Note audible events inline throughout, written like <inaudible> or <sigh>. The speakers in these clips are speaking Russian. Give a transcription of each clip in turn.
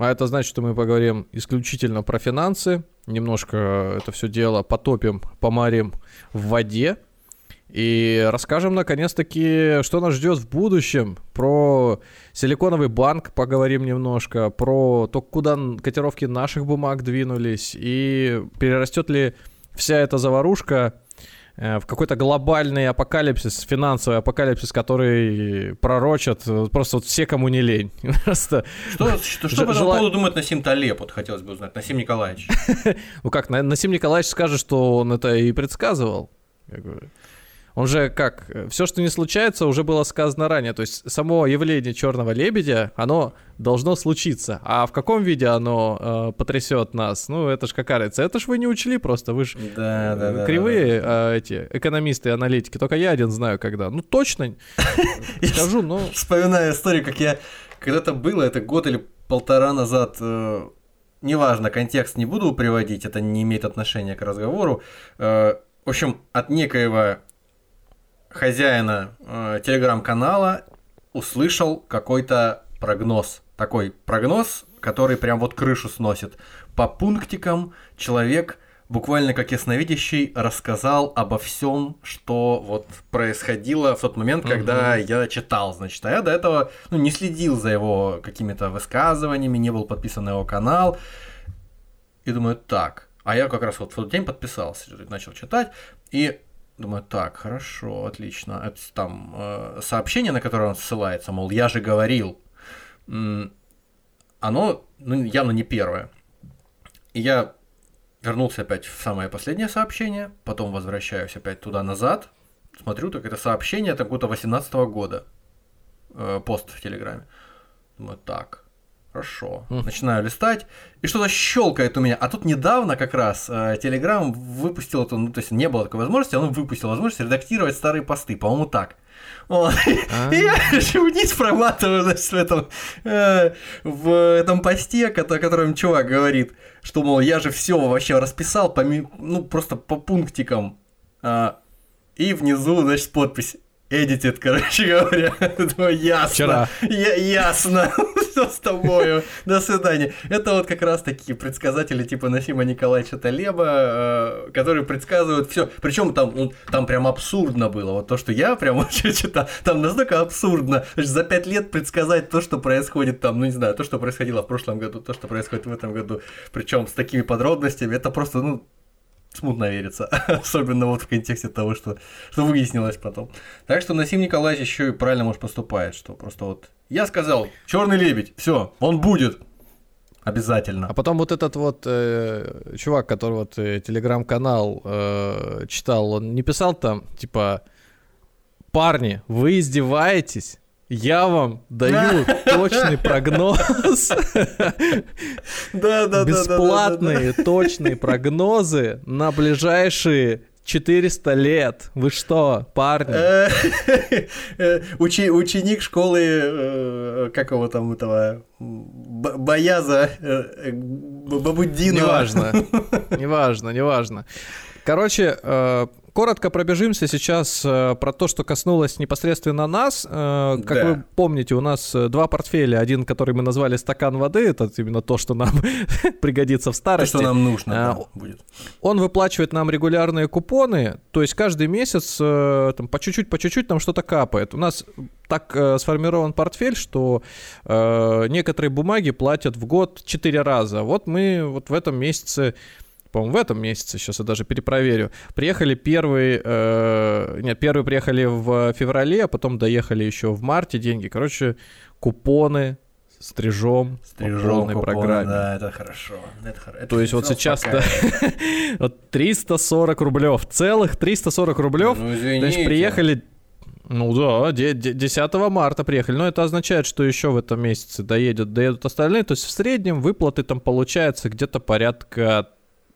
а это значит, что мы поговорим исключительно про финансы, немножко это все дело потопим, помарим в воде и расскажем наконец-таки, что нас ждет в будущем. Про силиконовый банк поговорим немножко, про то, куда котировки наших бумаг двинулись и перерастет ли вся эта заварушка в какой-то глобальный апокалипсис, финансовый апокалипсис, который пророчат просто вот все, кому не лень. <laughs> Просто что, что, что по этому поводу думает Насим Талеб, вот хотелось бы узнать, Насим Николаевич? <laughs> Ну как, Насим Николаевич скажет, что он это и предсказывал. Он же как, все, что не случается, уже было сказано ранее. То есть само явление черного лебедя, оно должно случиться. А в каком виде оно э, потрясет нас? Ну, это ж какая разница. Это ж вы не учли просто. Вы ж да, да, да, кривые да, да. Э, эти экономисты и аналитики. Только я один знаю, когда. Ну, точно <laughs> скажу, но... Вспоминаю историю, как я когда-то было, это год или полтора назад, э, неважно, контекст не буду приводить, это не имеет отношения к разговору. Э, в общем, от некоего хозяина э, телеграм-канала услышал какой-то прогноз. Такой прогноз, который прям вот крышу сносит. По пунктикам человек буквально как ясновидящий рассказал обо всем, что вот происходило в тот момент, угу. когда я читал, значит, а я до этого ну, не следил за его какими-то высказываниями, не был подписан на его канал. И думаю, так, а я как раз вот в тот день подписался, начал читать, и Думаю, так, хорошо, отлично. Это там э, сообщение, на которое он ссылается, мол, я же говорил, оно ну, явно не первое. И я вернулся опять в самое последнее сообщение, потом возвращаюсь опять туда-назад, смотрю, так это сообщение там какого-то 18 года, э, пост в Телеграме. Думаю, так, Хорошо. Начинаю листать, и что-то щелкает у меня. А тут недавно как раз э, Telegram выпустил эту, ну, то есть не было такой возможности, он выпустил возможность редактировать старые посты, по-моему, так. Вот. <laughs> И я вниз проматываю, значит, в этом, э, в этом посте, о котором чувак говорит, что, мол, я же все вообще расписал, по, ну, просто по пунктикам. А, и внизу, значит, подпись Эдитит, короче говоря. <laughs> Думаю, ясно. Вчера. Я, ясно. <laughs> Все с тобою. До свидания. Это вот как раз такие предсказатели типа Насима Николаевича Талеба, э, которые предсказывают все. Причем там, ну, там прям абсурдно было. Вот то, что я прям <laughs> вообще читал, там настолько абсурдно. За пять лет предсказать то, что происходит там, ну не знаю, то, что происходило в прошлом году, то, что происходит в этом году. Причем с такими подробностями. Это просто, ну, смутно верится, <laughs> особенно вот в контексте того, что, что выяснилось потом. Так что Насим Николаевич еще и правильно, может, поступает, что просто вот я сказал, черный лебедь, все, он будет. Обязательно. А потом вот этот вот э, чувак, который вот э, телеграм-канал э, читал, он не писал там, типа, парни, вы издеваетесь? Я вам даю точный прогноз. Да, да, Бесплатные точные прогнозы на ближайшие 400 лет. Вы что, парни? <laughs> Учи, ученик школы, э, как его там, этого, Бояза э, Бабуддина. Неважно, неважно, неважно. Короче, э, коротко пробежимся сейчас э, про то, что коснулось непосредственно нас. Э, как да. вы помните, у нас э, два портфеля. Один, который мы назвали стакан воды, это именно то, что нам <laughs> пригодится в старости. То, что нам нужно а, да, будет. Он выплачивает нам регулярные купоны, то есть каждый месяц там, по чуть-чуть, по чуть-чуть нам что-то капает. У нас так э, сформирован портфель, что э, некоторые бумаги платят в год четыре раза. Вот мы вот в этом месяце по-моему, в этом месяце, сейчас я даже перепроверю. Приехали первые, э, нет, первые приехали в феврале, а потом доехали еще в марте деньги. Короче, купоны стрижом, стрижом по полной купоны, программе. Да, это хорошо. Это, это То есть вот сейчас да, <laughs> вот 340 рублев, целых 340 рублев. Ну, извините. Есть приехали Ну да, 10 марта приехали. Но это означает, что еще в этом месяце доедут, доедут остальные. То есть в среднем выплаты там получается где-то порядка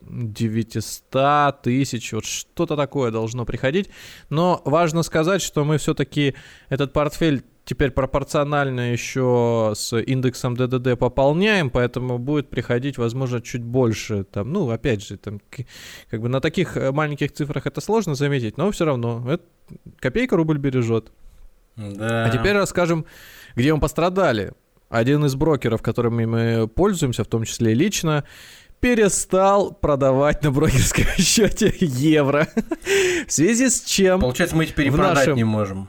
900 тысяч, вот что-то такое должно приходить. Но важно сказать, что мы все-таки этот портфель теперь пропорционально еще с индексом ДДД пополняем, поэтому будет приходить, возможно, чуть больше. Там, ну, опять же, там, как бы на таких э, маленьких цифрах это сложно заметить, но все равно это, копейка рубль бережет. Да. А теперь расскажем, где мы пострадали. Один из брокеров, которыми мы пользуемся, в том числе лично, перестал продавать на брокерском <laughs> счете евро. В связи с чем... Получается, мы теперь продать нашем... не можем.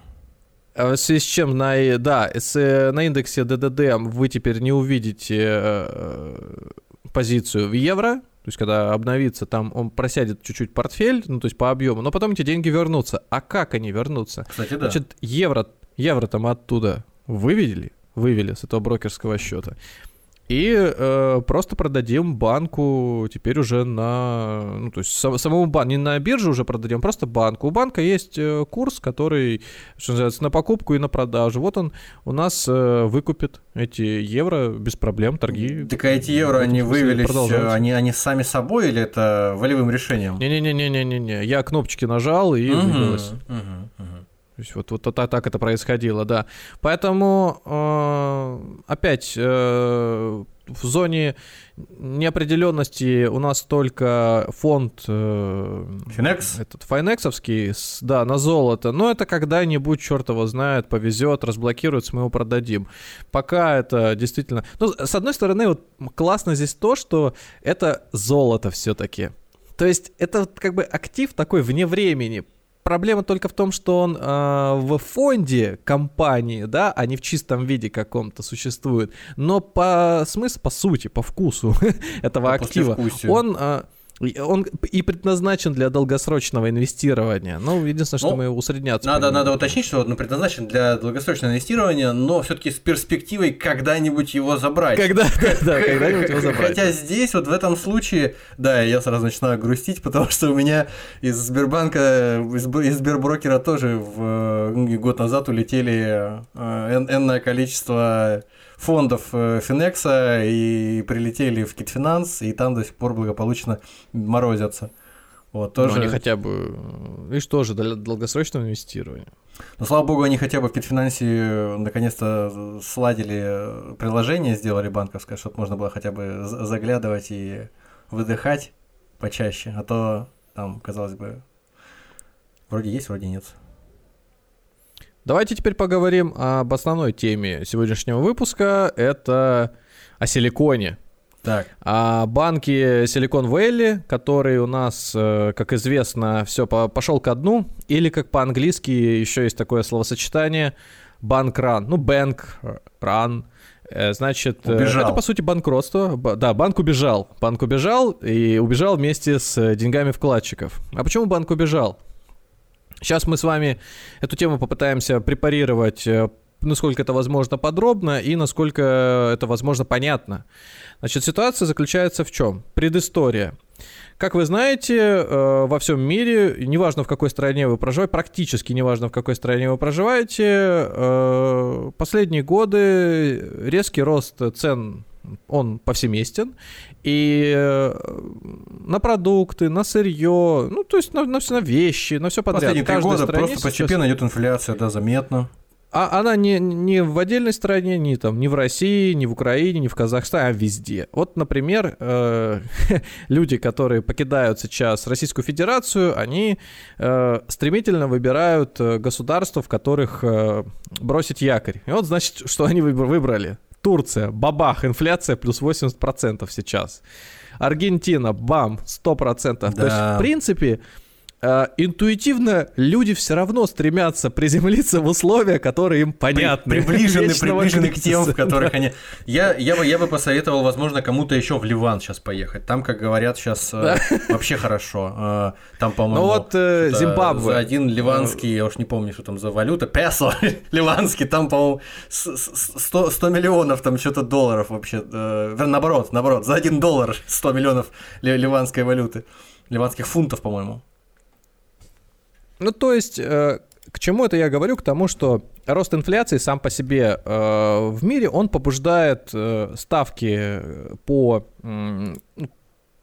А в связи с чем на, да, с, на индексе ДДД вы теперь не увидите э, позицию в евро, то есть, когда обновится, там он просядет чуть-чуть портфель, ну, то есть по объему, но потом эти деньги вернутся. А как они вернутся? Кстати, да. Значит, евро, евро там оттуда вывели, вывели с этого брокерского счета. И э, просто продадим банку теперь уже на... Ну, то есть самому банку, не на бирже уже продадим, просто банку. У банка есть э, курс, который, что называется, на покупку и на продажу. Вот он у нас э, выкупит эти евро без проблем, торги. Так а эти евро, они вывелись, они, они сами собой или это волевым решением? Не-не-не-не-не-не, я кнопочки нажал и угу, вывелось. Угу, угу. То есть вот, вот так, так это происходило, да. Поэтому э, опять э, в зоне неопределенности у нас только фонд э, Finex? этот файнексовский, да, на золото. Но это когда-нибудь, черт его знает, повезет, разблокируется, мы его продадим. Пока это действительно... Ну, с одной стороны, вот классно здесь то, что это золото все-таки. То есть это как бы актив такой вне времени проблема только в том, что он э, в фонде компании, да, а не в чистом виде каком-то существует. Но по смыслу, по сути, по вкусу <laughs> этого актива, он... Э, он и предназначен для долгосрочного инвестирования. Ну, единственное, что ну, мы усредняться. Надо, надо уточнить, что он предназначен для долгосрочного инвестирования, но все-таки с перспективой когда-нибудь его забрать. Когда, <laughs> да, да, когда-нибудь его забрать. Хотя здесь, вот в этом случае, да, я сразу начинаю грустить, потому что у меня из Сбербанка, из, из Сберброкера тоже в, ну, год назад улетели э, энное количество фондов э, Финекса и прилетели в Китфинанс, и там до сих пор благополучно морозятся. Вот, ну, тоже... Но они хотя бы, видишь, тоже для долгосрочного инвестирования. Но, слава богу, они хотя бы в Китфинансе э, наконец-то сладили э, приложение, сделали банковское, чтобы можно было хотя бы заглядывать и выдыхать почаще, а то там, казалось бы, вроде есть, вроде нет. Давайте теперь поговорим об основной теме сегодняшнего выпуска. Это о силиконе. Так. О банке Silicon Valley, который у нас, э, как известно, все пошел ко дну, или как по-английски еще есть такое словосочетание банк ран, ну банк ран, э, значит, э, убежал. это по сути банкротство. Да, банк убежал. Банк убежал и убежал вместе с деньгами вкладчиков. А почему банк убежал? Сейчас мы с вами эту тему попытаемся препарировать э, насколько это возможно подробно и насколько это возможно понятно. Значит, ситуация заключается в чем? Предыстория. Как вы знаете, э, во всем мире, неважно в какой стране вы проживаете, практически неважно в какой стране вы проживаете, э, последние годы резкий рост цен он повсеместен, и э, на продукты, на сырье, ну, то есть на, на, все, на вещи, на все подряд. Последние три года просто постепенно сейчас... идет инфляция, да, заметно. А она не, не в отдельной стране, не там, ни в России, ни в Украине, ни в Казахстане, а везде. Вот, например, э, <laughs> люди, которые покидают сейчас Российскую Федерацию, они э, стремительно выбирают э, государства, в которых э, бросить якорь. И вот, значит, что они выбрали. Турция, бабах, инфляция плюс 80% сейчас. Аргентина, бам, 100%. Да. То есть, в принципе, интуитивно люди все равно стремятся приземлиться в условия, которые им понятны. При, приближены, приближены к тем, в которых да. они... Я, я, бы, я бы посоветовал, возможно, кому-то еще в Ливан сейчас поехать. Там, как говорят, сейчас э, да. <laughs> вообще хорошо. Э, там, по-моему... Ну вот э, Зимбабве. За один ливанский, я уж не помню, что там за валюта, песо <laughs> ливанский, там, по-моему, 100, 100 миллионов, там что-то долларов вообще. Наоборот, наоборот, за один доллар 100 миллионов ливанской валюты. Ливанских фунтов, по-моему. Ну, то есть, к чему это я говорю? К тому, что рост инфляции сам по себе э, в мире, он побуждает э, ставки по э,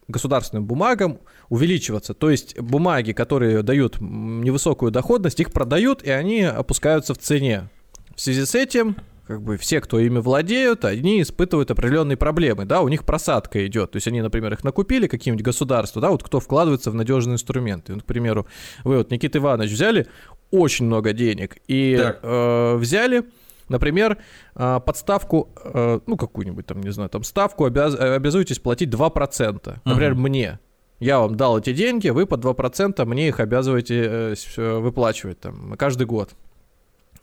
государственным бумагам увеличиваться. То есть бумаги, которые дают невысокую доходность, их продают, и они опускаются в цене. В связи с этим как бы все, кто ими владеют, они испытывают определенные проблемы, да, у них просадка идет, то есть они, например, их накупили какие-нибудь государства, да, вот кто вкладывается в надежные инструменты, к примеру, вы вот, Никита Иванович, взяли очень много денег и э, взяли, например, э, подставку, э, ну, какую-нибудь там, не знаю, там, ставку обяз... обязуетесь платить 2%, например, угу. мне, я вам дал эти деньги, вы по 2% мне их обязываете э, выплачивать там каждый год.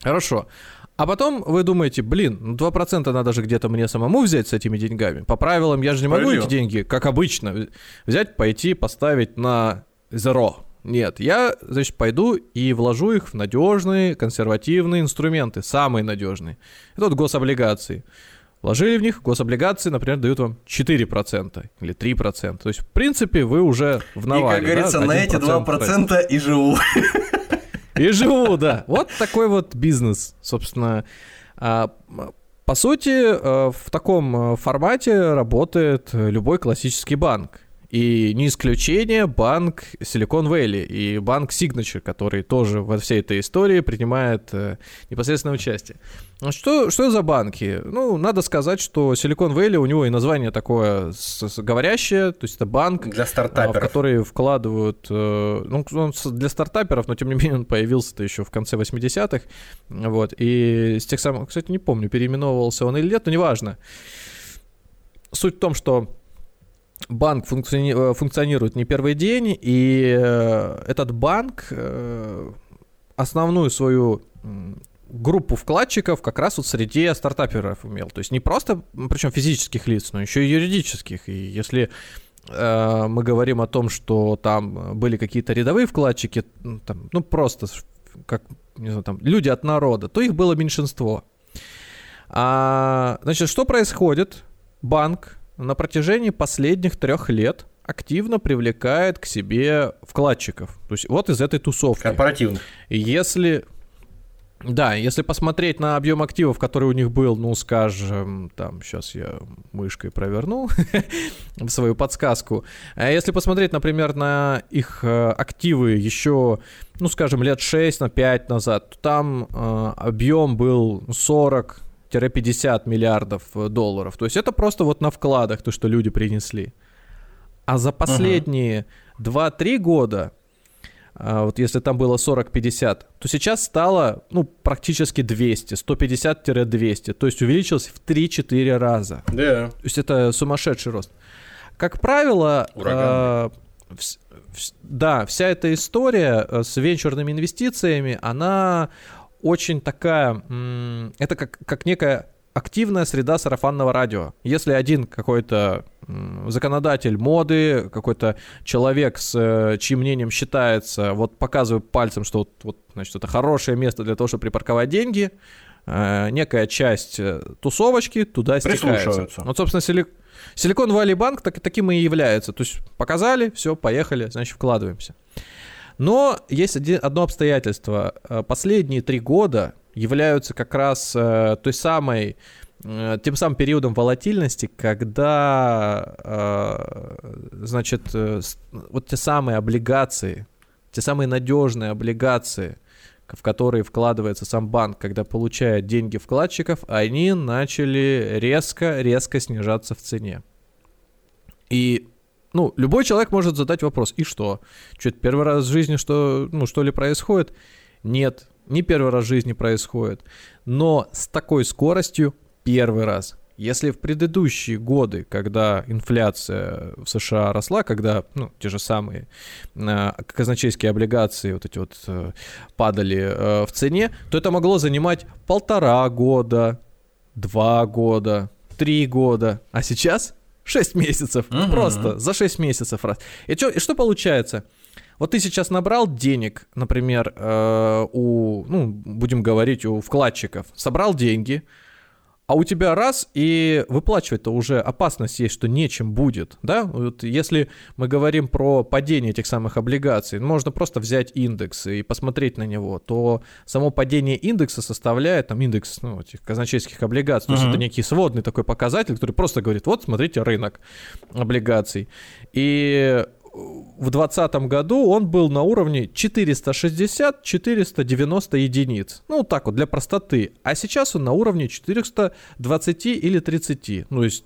Хорошо. А потом вы думаете, блин, ну 2% надо же где-то мне самому взять с этими деньгами. По правилам я же не могу эти деньги, как обычно, взять, пойти, поставить на zero. Нет, я, значит, пойду и вложу их в надежные консервативные инструменты, самые надежные. Это вот гособлигации. Вложили в них, гособлигации, например, дают вам 4% или 3%. То есть, в принципе, вы уже в навале. И, как говорится, да, на эти 2% тратите. и живу. И живу, <laughs> да. Вот такой вот бизнес, собственно. А, по сути, э, в таком э, формате работает любой классический банк. И не исключение банк Silicon Valley и банк Signature, который тоже во всей этой истории принимает э, непосредственное участие. Что, что за банки? Ну, надо сказать, что Silicon Valley, у него и название такое с, с, говорящее, то есть это банк, для стартаперов. в который вкладывают, э, ну, он для стартаперов, но тем не менее он появился-то еще в конце 80-х, вот, и с тех самых, кстати, не помню, переименовывался он или нет, но неважно. Суть в том, что банк функциони... Э, функционирует не первый день, и э, этот банк э, основную свою группу вкладчиков как раз вот среди стартаперов имел. То есть не просто, причем физических лиц, но еще и юридических. И если э, мы говорим о том, что там были какие-то рядовые вкладчики, там, ну просто как не знаю, там, люди от народа, то их было меньшинство. А, значит, что происходит? Банк на протяжении последних трех лет активно привлекает к себе вкладчиков. То есть вот из этой тусовки. Корпоративных. Если... Да, если посмотреть на объем активов, который у них был, ну, скажем, там, сейчас я мышкой проверну <laughs> свою подсказку. А если посмотреть, например, на их э, активы еще, ну, скажем, лет 6 на 5 назад, то там э, объем был 40 50 миллиардов э, долларов. То есть это просто вот на вкладах то, что люди принесли. А за последние uh-huh. 2-3 года, а, вот если там было 40-50, то сейчас стало ну, практически 200, 150-200. То есть увеличилось в 3-4 раза. Yeah. То есть это сумасшедший рост. Как правило, э, в, в, да, вся эта история э, с венчурными инвестициями, она очень такая, это как, как некая активная среда сарафанного радио. Если один какой-то законодатель моды, какой-то человек, с э, чьим мнением считается, вот показывает пальцем, что вот, вот значит, это хорошее место для того, чтобы припарковать деньги, э, некая часть э, тусовочки туда стекается. Вот, собственно, сили... Силикон Валли Банк так, таким и является. То есть показали, все, поехали, значит, вкладываемся. Но есть один, одно обстоятельство. Э, последние три года являются как раз э, той самой э, тем самым периодом волатильности, когда, значит, вот те самые облигации, те самые надежные облигации, в которые вкладывается сам банк, когда получает деньги вкладчиков, они начали резко-резко снижаться в цене. И ну, любой человек может задать вопрос, и что? Что, это первый раз в жизни что, ну, что ли происходит? Нет, не первый раз в жизни происходит. Но с такой скоростью первый раз. Если в предыдущие годы, когда инфляция в США росла, когда ну, те же самые э, казначейские облигации вот эти вот э, падали э, в цене, то это могло занимать полтора года, два года, три года. А сейчас 6 месяцев. Угу. Просто за 6 месяцев раз. И, чё, и что получается? Вот ты сейчас набрал денег, например, э, у, ну, будем говорить, у вкладчиков, собрал деньги, а у тебя раз, и выплачивать-то уже опасность есть, что нечем будет, да? Вот если мы говорим про падение этих самых облигаций, можно просто взять индекс и посмотреть на него, то само падение индекса составляет, там, индекс, ну, этих казначейских облигаций, то есть это некий сводный такой показатель, который просто говорит, вот, смотрите, рынок облигаций. И в 2020 году он был на уровне 460-490 единиц. Ну, так вот, для простоты. А сейчас он на уровне 420 или 30. Ну, то есть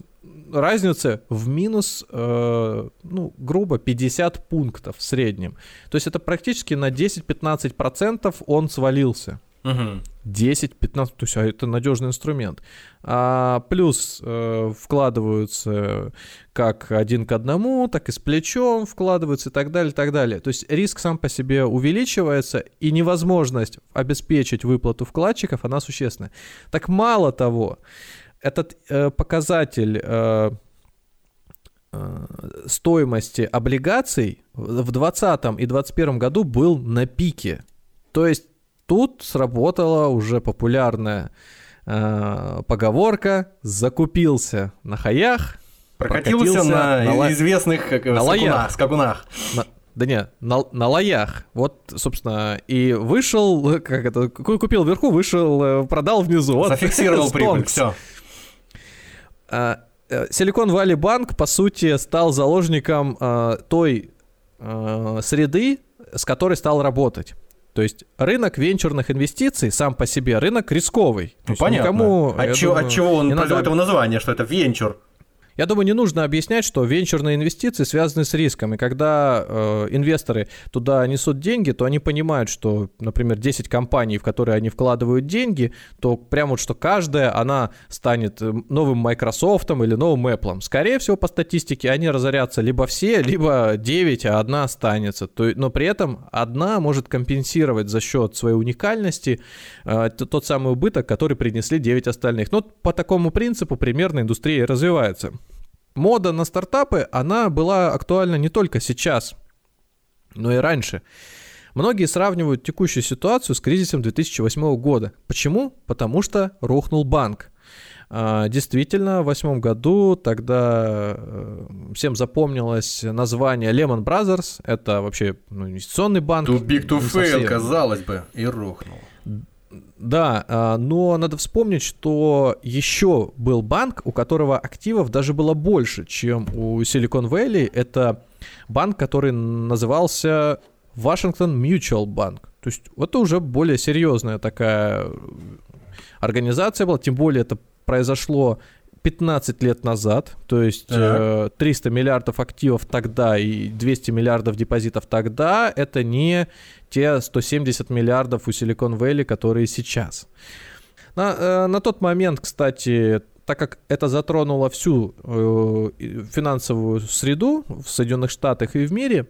разница в минус, э, ну, грубо, 50 пунктов в среднем. То есть это практически на 10-15% он свалился. Угу. 10-15, то есть а это надежный инструмент. А, плюс э, вкладываются как один к одному, так и с плечом вкладываются и так далее, и так далее. То есть риск сам по себе увеличивается, и невозможность обеспечить выплату вкладчиков, она существенная. Так мало того, этот э, показатель э, э, стоимости облигаций в 2020 и 2021 году был на пике. То есть тут сработала уже популярная э, поговорка «закупился на хаях». Прокатился, на, на известных как, на скакунах. скакунах. На, да не, на, на лоях. Вот, собственно, и вышел, как это, купил вверху, вышел, э, продал внизу. Вот. Зафиксировал <laughs> прибыль, все. Силикон Валли Банк, по сути, стал заложником а, той а, среды, с которой стал работать. То есть рынок венчурных инвестиций сам по себе рынок рисковый. Ну, понятно. Никому, от, чего, думаю, от чего он произвел этого названия, что это венчур? Я думаю, не нужно объяснять, что венчурные инвестиции связаны с риском. И когда э, инвесторы туда несут деньги, то они понимают, что, например, 10 компаний, в которые они вкладывают деньги, то прямо вот что каждая, она станет э, новым Microsoft или новым Apple. Скорее всего, по статистике, они разорятся либо все, либо 9, а одна останется. То, но при этом одна может компенсировать за счет своей уникальности э, тот самый убыток, который принесли 9 остальных. Но по такому принципу примерно индустрия развивается мода на стартапы, она была актуальна не только сейчас, но и раньше. Многие сравнивают текущую ситуацию с кризисом 2008 года. Почему? Потому что рухнул банк. А, действительно, в восьмом году тогда э, всем запомнилось название Lehman Brothers. Это вообще ну, инвестиционный банк. Too big to fail, казалось бы, и рухнул. Да, а, но надо вспомнить, что еще был банк, у которого активов даже было больше, чем у Silicon Valley. Это банк, который назывался Washington Mutual Bank. То есть это уже более серьезная такая организация была, тем более это произошло 15 лет назад, то есть э, 300 миллиардов активов тогда и 200 миллиардов депозитов тогда, это не те 170 миллиардов у Silicon Valley, которые сейчас. На, э, на тот момент, кстати, так как это затронуло всю э, финансовую среду в Соединенных Штатах и в мире,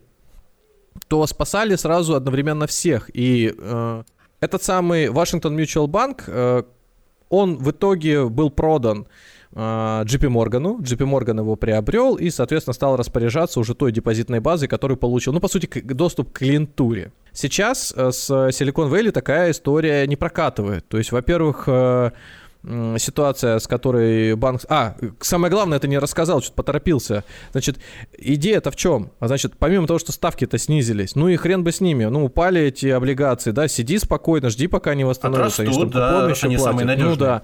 то спасали сразу одновременно всех. И э, этот самый Washington Mutual Bank, э, он в итоге был продан JP Моргану. JP Морган его приобрел и, соответственно, стал распоряжаться уже той депозитной базой, которую получил, ну, по сути, доступ к клиентуре. Сейчас э, с Silicon Valley такая история не прокатывает. То есть, во-первых, э, ситуация, с которой банк... А, самое главное, это не рассказал, что-то поторопился. Значит, идея-то в чем? А значит, помимо того, что ставки-то снизились, ну и хрен бы с ними, ну упали эти облигации, да, сиди спокойно, жди, пока они восстановятся. Отрастут, они, да, они самые надежные. Ну да.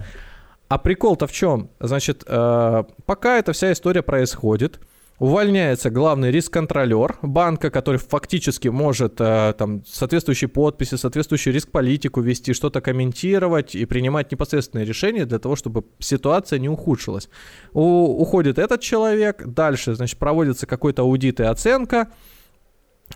А прикол-то в чем? Значит, э, пока эта вся история происходит, увольняется главный риск-контролер банка, который фактически может э, там соответствующие подписи, соответствующую риск-политику вести, что-то комментировать и принимать непосредственные решения для того, чтобы ситуация не ухудшилась. У, уходит этот человек, дальше, значит, проводится какой-то аудит и оценка,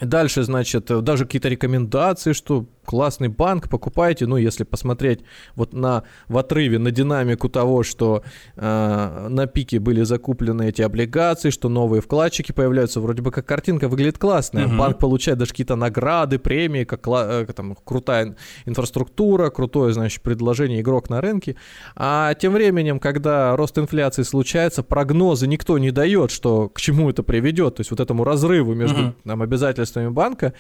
Дальше, значит, даже какие-то рекомендации, что классный банк, покупайте. Ну, если посмотреть вот на, в отрыве на динамику того, что э, на пике были закуплены эти облигации, что новые вкладчики появляются, вроде бы как картинка выглядит классная. Угу. Банк получает даже какие-то награды, премии, как э, там, крутая инфраструктура, крутое, значит, предложение игрок на рынке. А тем временем, когда рост инфляции случается, прогнозы никто не дает, что к чему это приведет, то есть вот этому разрыву между угу. там, обязательствами банка,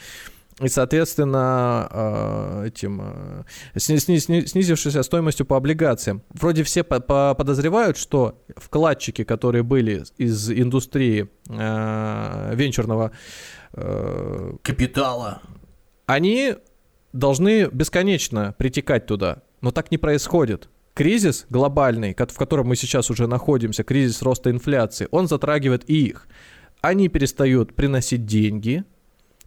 и, соответственно, э, этим э, снизившейся стоимостью по облигациям. Вроде все подозревают, что вкладчики, которые были из индустрии э, венчурного капитала, они должны бесконечно притекать туда, но так не происходит. Кризис глобальный, в котором мы сейчас уже находимся, кризис роста инфляции, он затрагивает и их. Они перестают приносить деньги.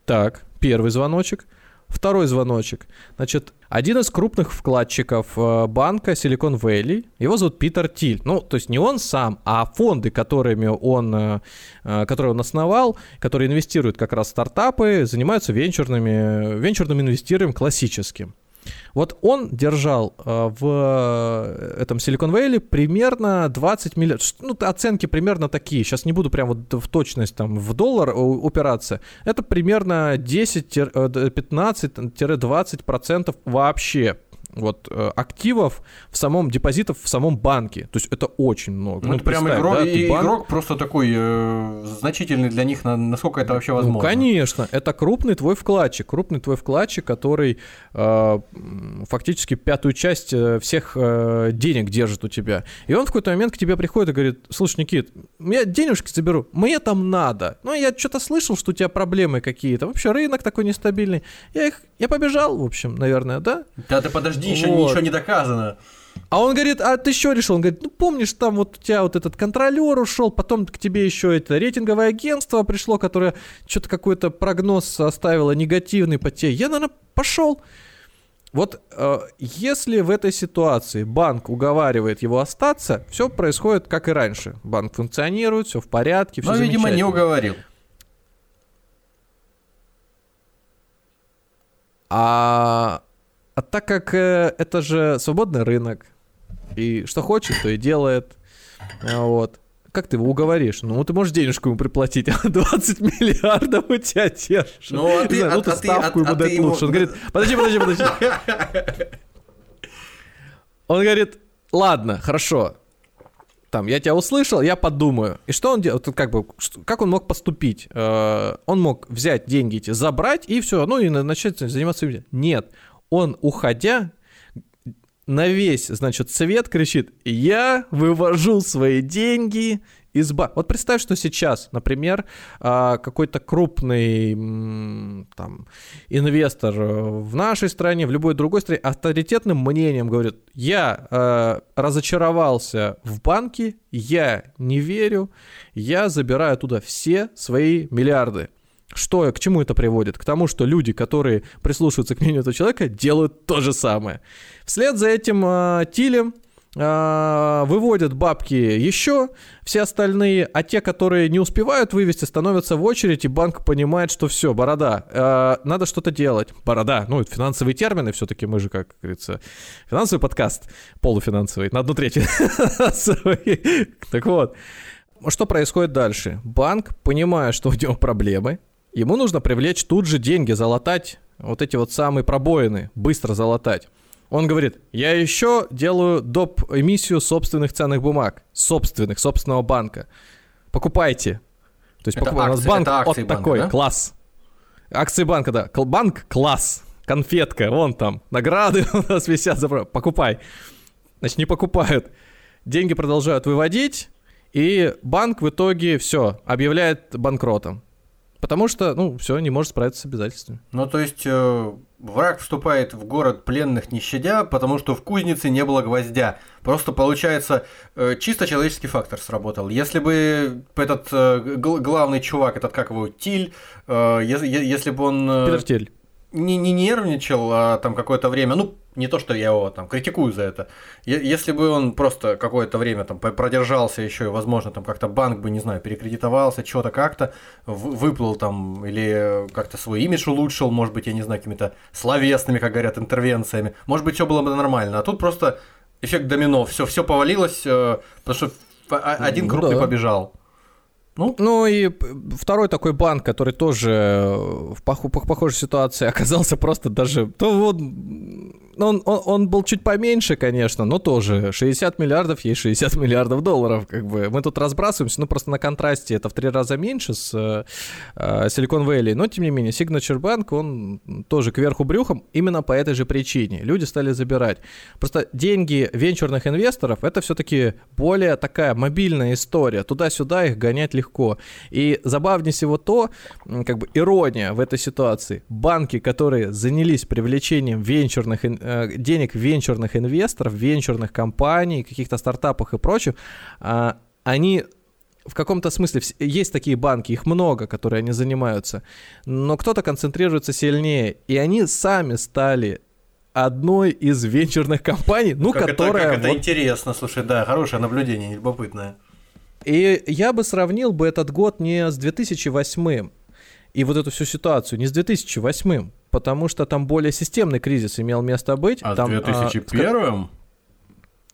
Так, Первый звоночек. Второй звоночек. Значит, один из крупных вкладчиков э, банка Silicon Valley, его зовут Питер Тиль. Ну, то есть не он сам, а фонды, которыми он, э, э, которые он основал, которые инвестируют как раз в стартапы, занимаются венчурными, венчурным инвестированием классическим. Вот он держал э, в э, этом Silicon Valley примерно 20 миллиардов. Ну, оценки примерно такие. Сейчас не буду прям вот в точность там в доллар упираться. Это примерно 10-15-20% вообще вот э, активов в самом депозитов в самом банке. То есть это очень много. Ну, ну это прям игрок, да, и банк... игрок просто такой э, значительный для них, на, насколько это вообще ну, возможно. Ну, конечно, это крупный твой вкладчик, крупный твой вкладчик, который э, фактически пятую часть э, всех э, денег держит у тебя. И он в какой-то момент к тебе приходит и говорит, слушай, Никит, я денежки заберу, мне там надо. Ну, я что-то слышал, что у тебя проблемы какие-то. Вообще рынок такой нестабильный. Я их, я побежал, в общем, наверное, да? Да, ты подожди, еще вот. ничего не доказано. А он говорит, а ты что решил? Он говорит, ну помнишь, там вот у тебя вот этот контролер ушел, потом к тебе еще это рейтинговое агентство пришло, которое что-то какой-то прогноз оставило негативный по тебе. Я, наверное, пошел. Вот э, если в этой ситуации банк уговаривает его остаться, все происходит как и раньше. Банк функционирует, все в порядке, все Но, видимо, не уговорил. А а так как э, это же свободный рынок, и что хочет, то и делает, а вот. Как ты его уговоришь? Ну, ты можешь денежку ему приплатить, <laughs> а 20 миллиардов у тебя держишь. Ну, а ты, знаю, ну, ты а, ставку ему а дать лучше. Он говорит, <laughs> подожди, подожди, подожди. Он говорит, ладно, хорошо, там, я тебя услышал, я подумаю. И что он делал? Как бы, как он мог поступить? Э, он мог взять деньги эти, забрать и все, ну и начать заниматься. Нет, он, уходя, на весь, значит, свет кричит, я вывожу свои деньги из банка. Вот представь, что сейчас, например, а, какой-то крупный там, инвестор в нашей стране, в любой другой стране, авторитетным мнением говорит, я э, разочаровался в банке, я не верю, я забираю туда все свои миллиарды. Что, к чему это приводит? К тому, что люди, которые прислушиваются к мнению этого человека, делают то же самое. Вслед за этим э, Тилем э, выводят бабки еще все остальные, а те, которые не успевают вывести, становятся в очередь, и банк понимает, что все, борода, э, надо что-то делать. Борода, ну, это финансовые термины, все-таки мы же, как говорится, финансовый подкаст, полуфинансовый, на одну треть. Так вот, что происходит дальше? Банк, понимая, что у него проблемы, Ему нужно привлечь тут же деньги, залатать вот эти вот самые пробоины, быстро залатать. Он говорит, я еще делаю доп. эмиссию собственных ценных бумаг, собственных, собственного банка. Покупайте. То есть покупайте. у нас банк это вот банка, такой, да? класс. Акции банка, да. Банк класс. Конфетка, вон там. Награды <laughs> у нас висят. Покупай. Значит, не покупают. Деньги продолжают выводить, и банк в итоге все, объявляет банкротом. Потому что, ну, все, не может справиться с обязательствами. Ну, то есть, э, враг вступает в город пленных не щадя, потому что в кузнице не было гвоздя. Просто, получается, э, чисто человеческий фактор сработал. Если бы этот э, главный чувак, этот как его, Тиль, э, если, если бы он... Э, Питер Тиль не, не нервничал а, там какое-то время, ну, не то, что я его там критикую за это. Если бы он просто какое-то время там продержался еще и, возможно, там как-то банк бы, не знаю, перекредитовался, что-то как-то, выплыл там или как-то свой имидж улучшил, может быть, я не знаю, какими-то словесными, как говорят, интервенциями, может быть, все было бы нормально. А тут просто эффект домино, все, все повалилось, э, потому что один ну крупный да. побежал. Ну? ну и второй такой банк, который тоже в пох- похожей ситуации <laughs> оказался просто даже... То вот он, он, он был чуть поменьше, конечно, но тоже 60 миллиардов есть 60 миллиардов долларов, как бы. Мы тут разбрасываемся, ну, просто на контрасте это в три раза меньше с э, Silicon Valley, но, тем не менее, Signature Bank, он тоже кверху брюхом именно по этой же причине. Люди стали забирать. Просто деньги венчурных инвесторов, это все-таки более такая мобильная история. Туда-сюда их гонять легко. И забавнее всего то, как бы ирония в этой ситуации. Банки, которые занялись привлечением венчурных, э, денег венчурных инвесторов, венчурных компаний, каких-то стартапах и прочих, э, они в каком-то смысле есть такие банки, их много, которые они занимаются, но кто-то концентрируется сильнее, и они сами стали одной из венчурных компаний, ну, как которая... Это, как вот... это интересно, слушай, да, хорошее наблюдение, любопытное. И я бы сравнил бы этот год не с 2008 и вот эту всю ситуацию, не с 2008 потому что там более системный кризис имел место быть. А там, с 2001 а,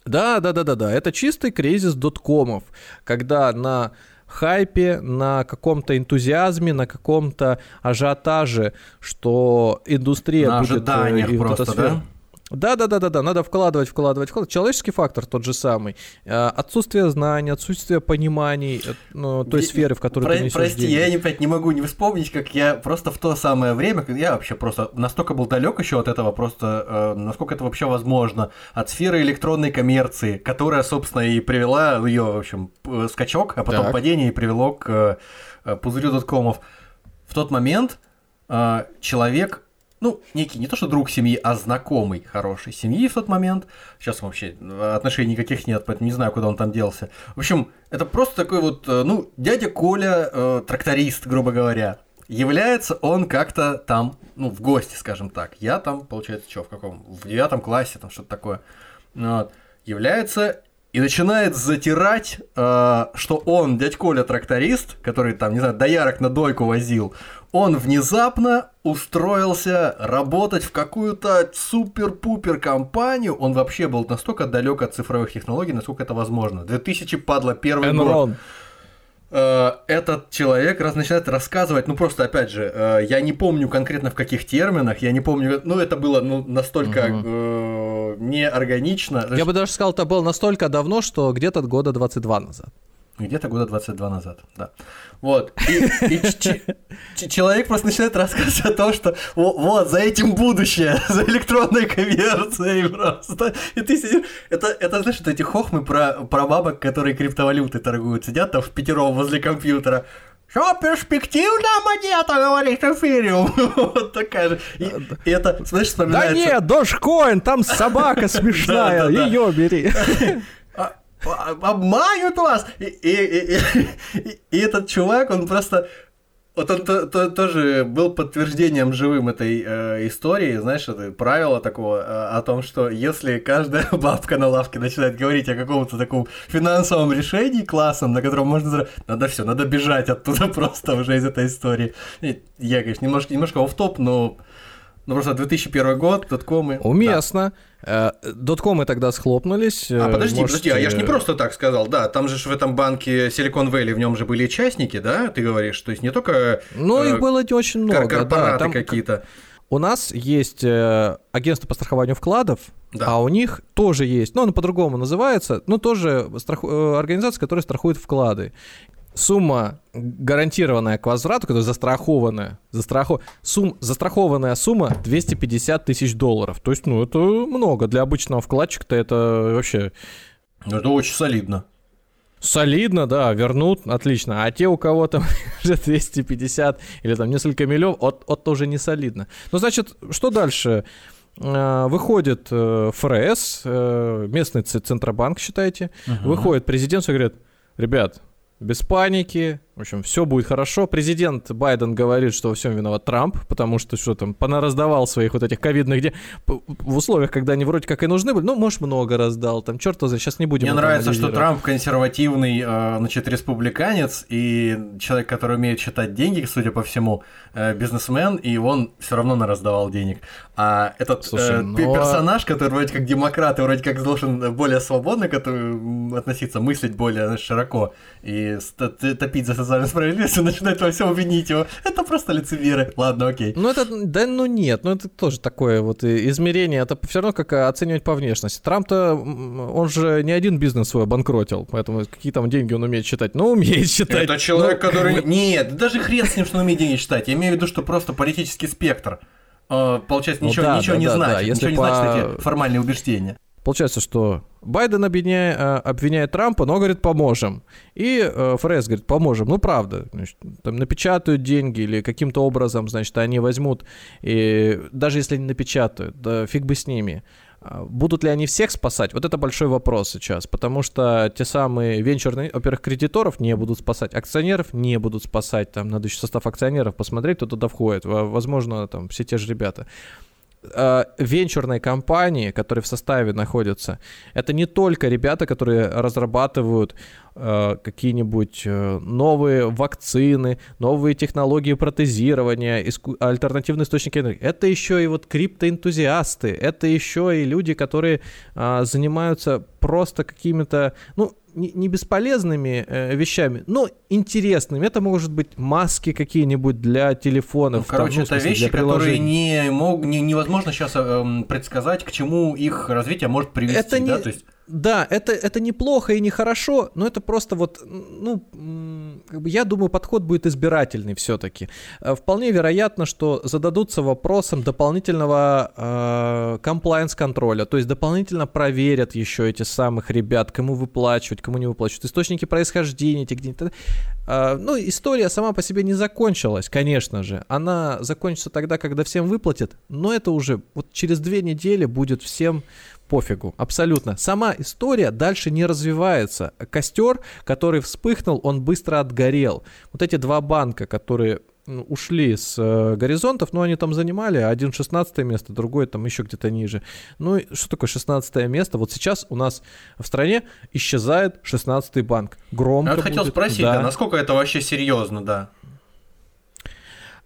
да, да, да, да, да. Это чистый кризис доткомов, когда на хайпе, на каком-то энтузиазме, на каком-то ажиотаже, что индустрия на будет... На ожиданиях просто, да? Да, да, да, да, да, надо вкладывать, вкладывать, вкладывать. Человеческий фактор тот же самый. Э, отсутствие знаний, отсутствие пониманий э, ну, той сферы, в которой Про- ты несешь Прости, деньги. я не, опять не могу не вспомнить, как я просто в то самое время, я вообще просто настолько был далек еще от этого, просто э, насколько это вообще возможно, от сферы электронной коммерции, которая, собственно, и привела ее, в общем, скачок, а потом так. падение и привело к э, пузырю доткомов. В тот момент э, человек ну, некий не то что друг семьи, а знакомый хорошей семьи в тот момент. Сейчас вообще отношений никаких нет, поэтому не знаю, куда он там делся. В общем, это просто такой вот, э, ну, дядя Коля, э, тракторист, грубо говоря. Является он как-то там, ну, в гости, скажем так. Я там, получается, что, в каком? В девятом классе, там что-то такое. Вот. Является и начинает затирать, э, что он, дядь Коля тракторист, который там, не знаю, доярок на дойку возил, он внезапно устроился работать в какую-то супер-пупер компанию. Он вообще был настолько далек от цифровых технологий, насколько это возможно. 2000, падла, первый Enron. год. Э, этот человек раз начинает рассказывать, ну просто опять же, э, я не помню конкретно в каких терминах, я не помню, ну это было ну, настолько угу. э, неорганично. Я бы даже сказал, это было настолько давно, что где-то года 22 назад. Где-то года 22 назад, да. Вот. И, и человек просто начинает рассказывать о том, что вот, за этим будущее, <laughs> за электронной коммерцией просто. И ты сидишь... Это, это знаешь, вот эти хохмы про, про бабок, которые криптовалюты торгуют, сидят там в пятером возле компьютера. Что, перспективная монета, говорит эфириум? <laughs> вот такая же. И, и это, знаешь, вспоминается... Да нет, Дошкоин, там собака <laughs> смешная, ее бери. Обманют вас. И, и, и, и, и этот чувак, он просто... Вот он то, то, тоже был подтверждением живым этой э, истории, знаешь, это правило такого э, о том, что если каждая <laughs> бабка на лавке начинает говорить о каком-то таком финансовом решении классом, на котором можно... Надо все, надо бежать оттуда <laughs> просто уже из этой истории. И я, конечно, немножко, немножко в топ но ну, просто 2001 год, доткомы. Уместно. Да. Э, доткомы тогда схлопнулись. А, подожди, Можете... подожди, а я же не просто так сказал, да, там же в этом банке Silicon Valley, в нем же были частники, да, ты говоришь, то есть не только... Ну, их э, было не очень много, корпораты да. Там... какие-то. У нас есть э, агентство по страхованию вкладов, да. а у них тоже есть, ну, оно по-другому называется, но тоже страх... организация, которая страхует вклады сумма гарантированная к возврату, которая застрахованная, застрахо... сум... застрахованная сумма 250 тысяч долларов. То есть, ну, это много. Для обычного вкладчика-то это вообще... Это очень солидно. Солидно, да, вернут, отлично. А те, у кого там <laughs> уже 250 или там несколько миллионов, от, от тоже не солидно. Ну, значит, что дальше? Э, выходит э, ФРС, э, местный Центробанк, считайте, угу. выходит президент и говорит, ребят, без паники, в общем, все будет хорошо. Президент Байден говорит, что во всем виноват Трамп, потому что что там, понараздавал своих вот этих ковидных, где в условиях, когда они вроде как и нужны были, ну, может, много раздал, там, черт его сейчас не будем. Мне нравится, что Трамп консервативный, э, значит, республиканец и человек, который умеет считать деньги, судя по всему, э, бизнесмен, и он все равно нараздавал денег. А этот Слушай, э, но... Персонаж, который вроде как демократ и вроде как должен более свободно к этому относиться, мыслить более широко и топить за социальной справедливости, начинают во всем винить его. Это просто лицемеры. Ладно, окей. Ну это, да, ну нет, ну это тоже такое вот измерение, это все равно как оценивать по внешности. Трамп-то, он же не один бизнес свой обанкротил, поэтому какие там деньги он умеет считать. Ну, умеет считать. Это человек, ну, который... Нет, даже хрен с ним, что он умеет деньги считать. Я имею в виду, что просто политический спектр. Э, получается, ничего, ну, да, ничего да, не да, значит. Да. Если ничего по... не значит эти формальные убеждения. Получается, что Байден обвиняет, э, обвиняет Трампа, но говорит, поможем. И э, ФРС говорит, поможем. Ну, правда. Значит, там напечатают деньги или каким-то образом, значит, они возьмут. И даже если не напечатают, да фиг бы с ними. А будут ли они всех спасать? Вот это большой вопрос сейчас, потому что те самые венчурные, во-первых, кредиторов не будут спасать, акционеров не будут спасать, там надо еще состав акционеров посмотреть, кто туда входит, возможно, там все те же ребята э, венчурной компании, которые в составе находятся, это не только ребята, которые разрабатывают э, какие-нибудь э, новые вакцины, новые технологии протезирования, иску- альтернативные источники энергии. Это еще и вот криптоэнтузиасты, это еще и люди, которые э, занимаются просто какими-то, ну, не, не бесполезными э, вещами, но интересными. Это может быть маски какие-нибудь для телефонов. Ну, короче, там, ну, это вещи, которые не мог, не, невозможно сейчас э, предсказать, к чему их развитие может привести. Это да? Не... То есть да, это, это неплохо и нехорошо, но это просто вот, ну, как бы я думаю, подход будет избирательный все-таки. Э, вполне вероятно, что зададутся вопросом дополнительного комплайенс-контроля, то есть дополнительно проверят еще эти самых ребят, кому выплачивать, кому не выплачивать, источники происхождения этих денег. Э, ну, история сама по себе не закончилась, конечно же. Она закончится тогда, когда всем выплатят, но это уже вот через две недели будет всем пофигу, абсолютно. Сама история дальше не развивается. Костер, который вспыхнул, он быстро отгорел. Вот эти два банка, которые ну, ушли с э, горизонтов, но они там занимали, один 16 место, другой там еще где-то ниже. Ну, что такое 16 место? Вот сейчас у нас в стране исчезает 16 банк. Громко Я хотел будет, спросить, да. а насколько это вообще серьезно, да?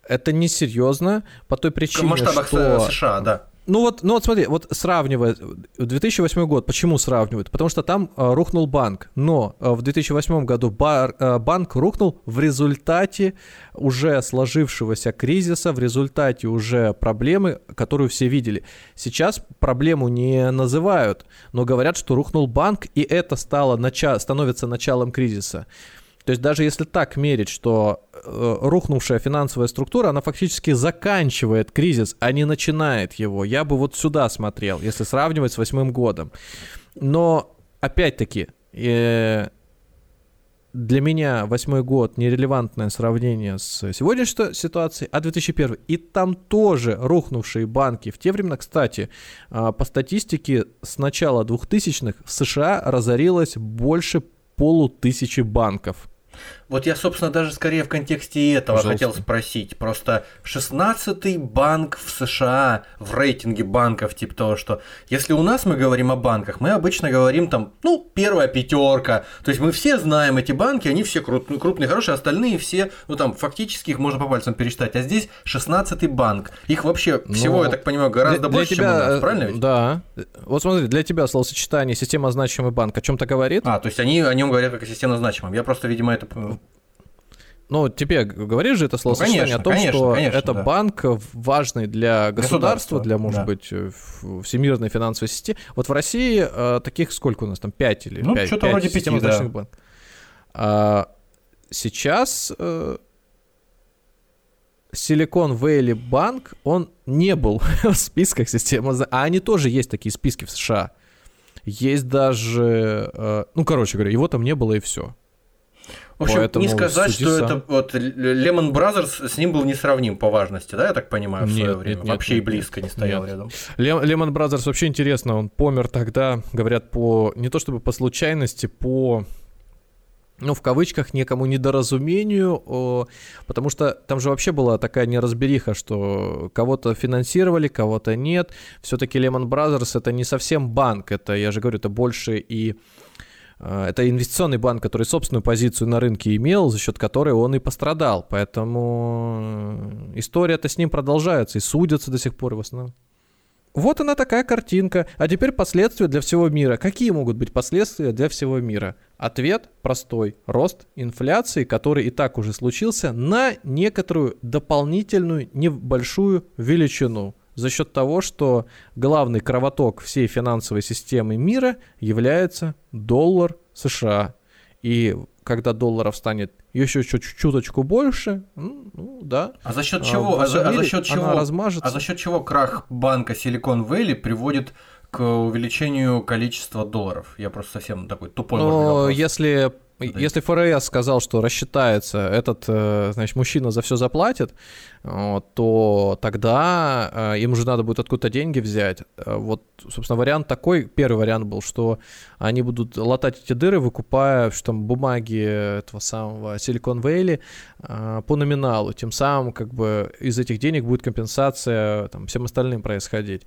Это не серьезно по той причине, В масштабах что... США, да. Ну вот, ну вот смотри, вот сравнивая 2008 год, почему сравнивают? Потому что там э, рухнул банк, но э, в 2008 году бар, э, банк рухнул в результате уже сложившегося кризиса, в результате уже проблемы, которую все видели. Сейчас проблему не называют, но говорят, что рухнул банк, и это стало нача- становится началом кризиса. То есть даже если так мерить, что э, рухнувшая финансовая структура, она фактически заканчивает кризис, а не начинает его. Я бы вот сюда смотрел, если сравнивать с восьмым годом. Но опять-таки, э, для меня восьмой год нерелевантное сравнение с сегодняшней ситуацией, а 2001. И там тоже рухнувшие банки. В те времена, кстати, э, по статистике с начала 2000-х в США разорилось больше полутысячи банков. Вот я, собственно, даже скорее в контексте этого Пожалуйста. хотел спросить. Просто 16-й банк в США в рейтинге банков, типа того, что если у нас мы говорим о банках, мы обычно говорим там, ну, первая пятерка. То есть мы все знаем эти банки, они все крупные, крупные, хорошие, остальные все, ну там, фактически их можно по пальцам пересчитать. А здесь 16-й банк. Их вообще ну, всего, я так понимаю, гораздо для, больше, для тебя, чем у нас, правильно ведь? Да. Вот смотри, для тебя словосочетание система значимый банк о чем-то говорит? А, то есть они о нем говорят как о системно значимом. Я просто, видимо, это ну, тебе говоришь же это словосочетание ну, конечно, о том, конечно, что конечно, это да. банк важный для государства, для, может да. быть, всемирной финансовой сети. Вот в России э, таких сколько у нас там? Пять или ну, пять? что-то вроде пяти, да. банк. А, сейчас э, Silicon Valley банк, он не был <laughs> в списках системы, а они тоже есть такие списки в США. Есть даже, э, ну, короче говоря, его там не было и все. В общем, Поэтому не сказать, что это вот Лемон Brothers с ним был несравним по важности, да, я так понимаю, в свое нет, время. Нет, вообще нет, и близко не стоял нет. рядом. Лемон Brothers вообще интересно, он помер тогда, говорят, по не то чтобы по случайности, по ну, в кавычках, некому недоразумению, о, потому что там же вообще была такая неразбериха, что кого-то финансировали, кого-то нет. Все-таки Lehman Brothers это не совсем банк, это, я же говорю, это больше и это инвестиционный банк, который собственную позицию на рынке имел, за счет которой он и пострадал. Поэтому э, история-то с ним продолжается и судятся до сих пор в основном. вот она такая картинка. А теперь последствия для всего мира. Какие могут быть последствия для всего мира? Ответ простой. Рост инфляции, который и так уже случился, на некоторую дополнительную небольшую величину за счет того, что главный кровоток всей финансовой системы мира является доллар США. И когда долларов станет еще чуть чуточку больше, ну, да. А за счет чего? А, а, за, а за счет чего? размажется. А за счет чего крах банка Silicon Valley приводит к увеличению количества долларов? Я просто совсем такой тупой. Ну, если если ФРС сказал, что рассчитается, этот, э, значит, мужчина за все заплатит, то тогда э, им уже надо будет откуда-то деньги взять. Э, вот, собственно, вариант такой, первый вариант был, что они будут латать эти дыры, выкупая что там, бумаги этого самого Silicon Valley по номиналу. Тем самым, как бы, из этих денег будет компенсация там, всем остальным происходить.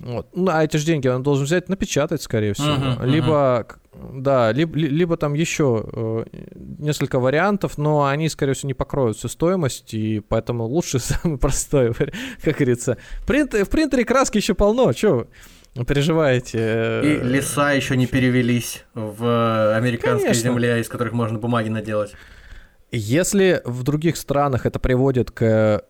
Вот. Ну, а эти же деньги он должен взять, напечатать, скорее всего. Uh-huh, либо, uh-huh. да, либо, либо там еще э, несколько вариантов, но они, скорее всего, не покроют всю стоимость, и поэтому лучше <laughs> самый простой, как говорится. Принт, в принтере краски еще полно, что вы переживаете? И леса еще не перевелись в американской Конечно. земле, из которых можно бумаги наделать. Если в других странах это приводит к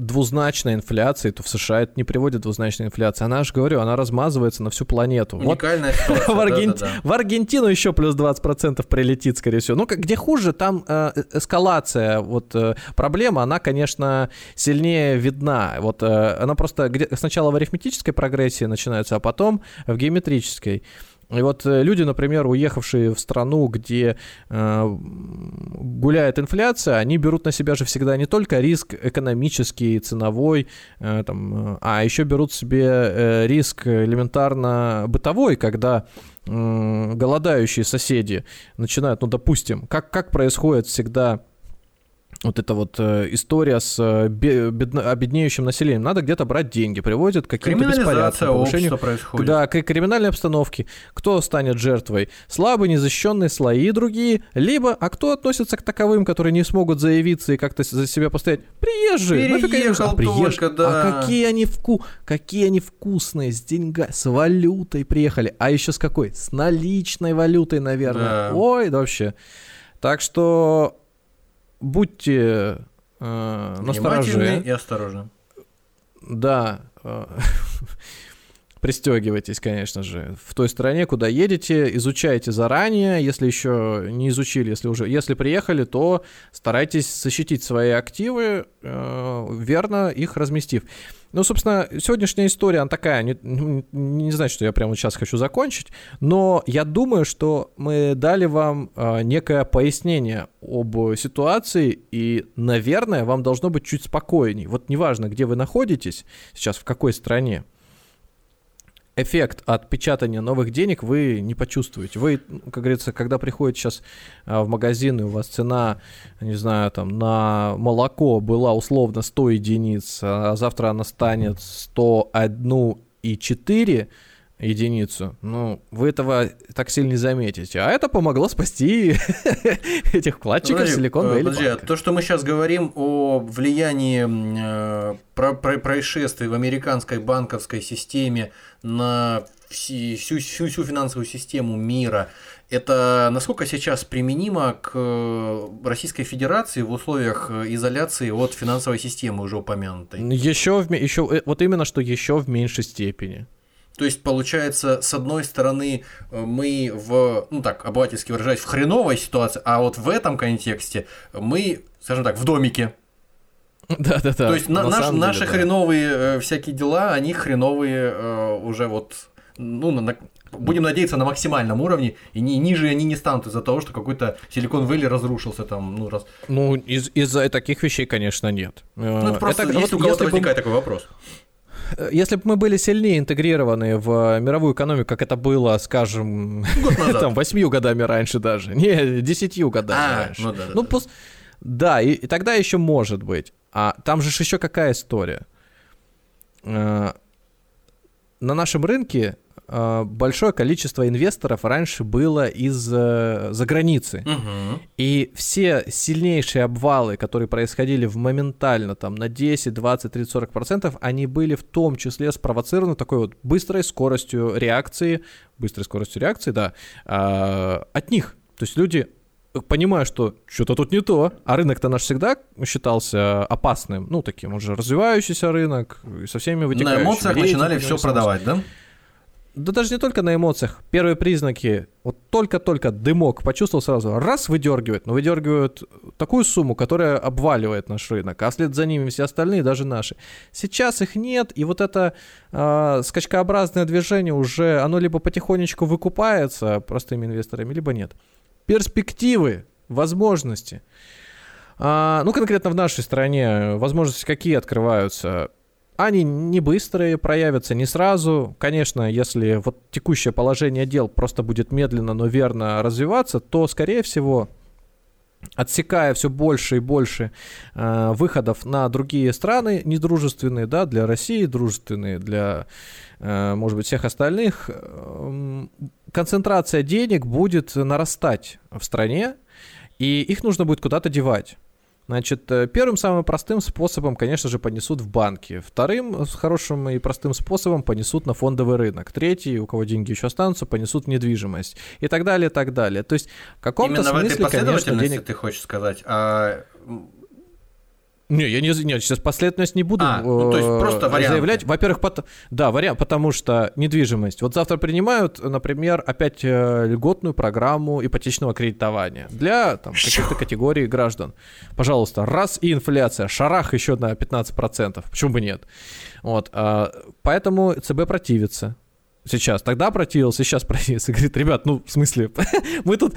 двузначной инфляции, то в США это не приводит к двузначной инфляции. Она же, говорю, она размазывается на всю планету. Уникальная вот ситуация. в, Арген... да, да, да. в Аргентину еще плюс 20% прилетит, скорее всего. Ну, где хуже, там э, э, эскалация, вот э, проблема, она, конечно, сильнее видна. Вот э, она просто где... сначала в арифметической прогрессии начинается, а потом в геометрической. И вот э, люди, например, уехавшие в страну, где э, гуляет инфляция, они берут на себя же всегда не только риск экономический, ценовой, э, там, а еще берут себе э, риск элементарно бытовой, когда э, голодающие соседи начинают, ну, допустим, как, как происходит всегда вот эта вот э, история с э, бедно, обеднеющим населением. Надо где-то брать деньги, приводит к каким-то беспорядкам, повышению происходит. Да, к криминальной обстановке. Кто станет жертвой? Слабые, незащищенные слои и другие. Либо, а кто относится к таковым, которые не смогут заявиться и как-то за себя постоять? Приезжие. Переехал а, приезжие. да. А какие они, вку... какие они вкусные, с деньгами, с валютой приехали. А еще с какой? С наличной валютой, наверное. Да. Ой, да вообще. Так что будьте э, настороже. и осторожны. Да. Э, <laughs> пристегивайтесь, конечно же, в той стране, куда едете, изучайте заранее, если еще не изучили, если уже, если приехали, то старайтесь защитить свои активы, э, верно их разместив. Ну, собственно, сегодняшняя история, она такая, не, не, не знаю, что я прямо сейчас хочу закончить, но я думаю, что мы дали вам э, некое пояснение об ситуации, и, наверное, вам должно быть чуть спокойней. Вот неважно, где вы находитесь сейчас, в какой стране, эффект от печатания новых денег вы не почувствуете. Вы, как говорится, когда приходите сейчас а, в магазин, и у вас цена, не знаю, там, на молоко была условно 100 единиц, а завтра она станет 101,4, единицу, ну, вы этого так сильно не заметите. А это помогло спасти <laughs> этих вкладчиков подожди, Silicon Valley Подожди, а то, что мы сейчас говорим о влиянии э, про, про, происшествий в американской банковской системе на всю, всю, всю финансовую систему мира, это насколько сейчас применимо к э, Российской Федерации в условиях э, изоляции от финансовой системы уже упомянутой? Еще, еще э, вот именно что еще в меньшей степени. То есть, получается, с одной стороны, э, мы в, ну так, обывательски выражаясь, в хреновой ситуации, а вот в этом контексте мы, скажем так, в домике. Да, да, да. То есть на, наш, деле, наши да. хреновые э, всякие дела, они хреновые э, уже вот, ну, на, будем надеяться на максимальном уровне, и ни, ниже они не станут из-за того, что какой-то Silicon Valley разрушился там, ну, раз. Ну, из- из-за таких вещей, конечно, нет. Ну, это просто это, есть вот, у кого-то возникает бы... такой вопрос. Э, если бы мы были сильнее интегрированы в мировую экономику, как это было, скажем, <laughs> там, восьмью годами раньше даже, не, десятью годами а, раньше. Ну, да, да, ну, да. Пос... да и, и тогда еще может быть. А там же еще какая история? На нашем рынке э, большое количество инвесторов раньше было из-за э, границы. Мгм. И все сильнейшие обвалы, которые происходили в моментально там на 10, 20, 30, 40 процентов, они были в том числе спровоцированы такой вот быстрой скоростью реакции, быстрой скоростью реакции, да, а, от них. То есть люди понимая, что что-то тут не то, а рынок-то наш всегда считался опасным, ну, таким уже развивающийся рынок, и со всеми На вытекающими. эмоциях рейтингами, начинали все продавать, да? да даже не только на эмоциях. Первые признаки, вот только-только дымок почувствовал сразу, раз выдергивает, но выдергивают такую сумму, которая обваливает наш рынок, а вслед за ними все остальные, даже наши. Сейчас их нет, и вот это а, скачкообразное движение уже, оно либо потихонечку выкупается простыми инвесторами, либо нет. Перспективы, возможности. А, ну, конкретно в нашей стране возможности какие открываются? Они не быстрые, проявятся не сразу. Конечно, если вот текущее положение дел просто будет медленно, но верно развиваться, то, скорее всего, отсекая все больше и больше э, выходов на другие страны, недружественные, да, для России, дружественные для, э, может быть, всех остальных, эм, концентрация денег будет нарастать в стране, и их нужно будет куда-то девать. Значит, э, первым самым простым способом, конечно же, понесут в банки. Вторым хорошим и простым способом понесут на фондовый рынок. Третий, у кого деньги еще останутся, понесут в недвижимость. И так далее, и так далее. То есть в каком-то Именно в этой смысле, конечно, последовательности денег... ты хочешь сказать. А Не, я не, нет, сейчас последовательность не буду А, ну, то есть э, просто варианты. заявлять. Во-первых, пот- да, вариант, потому что недвижимость. Вот завтра принимают, например, опять э, льготную программу ипотечного кредитования для там, каких-то категорий граждан. Пожалуйста, раз и инфляция, шарах еще на 15%. Почему бы нет? Вот, а, поэтому ЦБ противится. Сейчас. Тогда противился, сейчас <laughs> противится. Говорит, ребят, ну, в смысле, <laughs> мы тут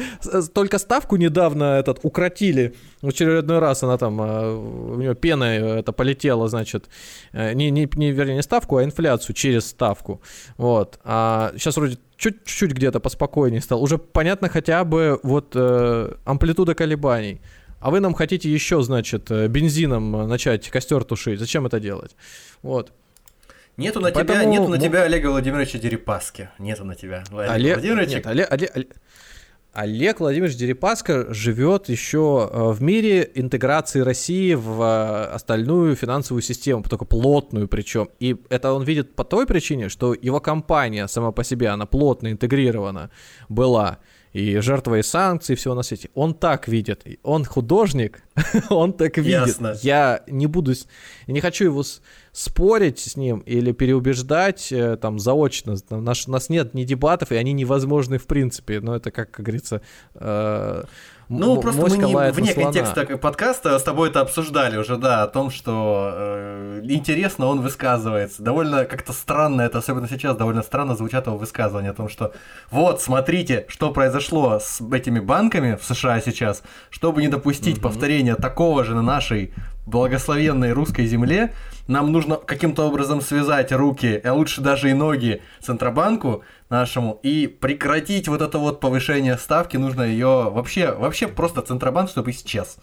только ставку недавно этот укротили. В очередной раз она там, э, у нее пена э, это полетела, значит, э, не, не, не, вернее, не ставку, а инфляцию через ставку. Вот. А сейчас вроде чуть- чуть-чуть где-то поспокойнее стал. Уже понятно хотя бы вот э, амплитуда колебаний. А вы нам хотите еще, значит, бензином начать костер тушить. Зачем это делать? Вот. Нету на тебя, Поэтому, нету на ну- тебя Олега Владимировича Дерипаски. Нету на тебя. Олег, Владимировича. нет, Олег, Олег- Олег- Олег Владимирович Дерипаска живет еще э, в мире интеграции России в э, остальную финансовую систему, только плотную причем. И это он видит по той причине, что его компания сама по себе, она плотно интегрирована была. И жертвой санкций, и всего на свете. Он так видит. И Он художник, <laughs> он так видит. Ясно. Я не буду, я не хочу его с- спорить с ним или переубеждать э, там заочно. Там наш- у нас нет ни дебатов, и они невозможны в принципе. Но это, как, как говорится, э, Ну, просто мы не, вне слона. контекста подкаста с тобой это обсуждали уже, да, о том, что э, интересно он высказывается. Довольно как-то странно, это особенно сейчас, довольно странно звучат его высказывания о том, что вот, смотрите, что произошло с этими банками в США сейчас, чтобы не допустить повторения такого же на нашей благословенной русской земле, нам нужно каким-то образом связать руки, а лучше даже и ноги Центробанку нашему и прекратить вот это вот повышение ставки, нужно ее вообще, вообще просто Центробанк, чтобы исчез.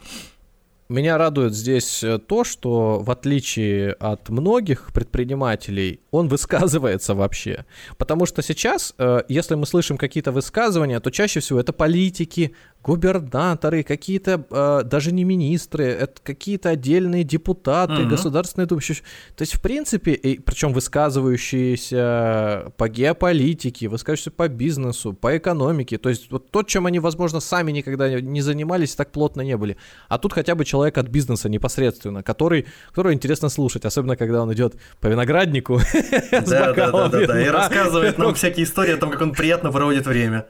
Меня радует здесь э, то, что в отличие от многих предпринимателей, он высказывается вообще. Потому что сейчас, э, если мы слышим какие-то высказывания, то чаще всего это политики, губернаторы, какие-то э, даже не министры, это какие-то отдельные депутаты, Мгм. государственные думы. То есть, в принципе, и, причем высказывающиеся по геополитике, высказывающиеся по бизнесу, по экономике. То есть, вот то, чем они, возможно, сами никогда не занимались, так плотно не были. А тут хотя бы человек от бизнеса непосредственно, который, которого интересно слушать, особенно когда он идет по винограднику <laughs> с Да, да, да, да, да. И рассказывает нам всякие истории о том, как он приятно проводит время.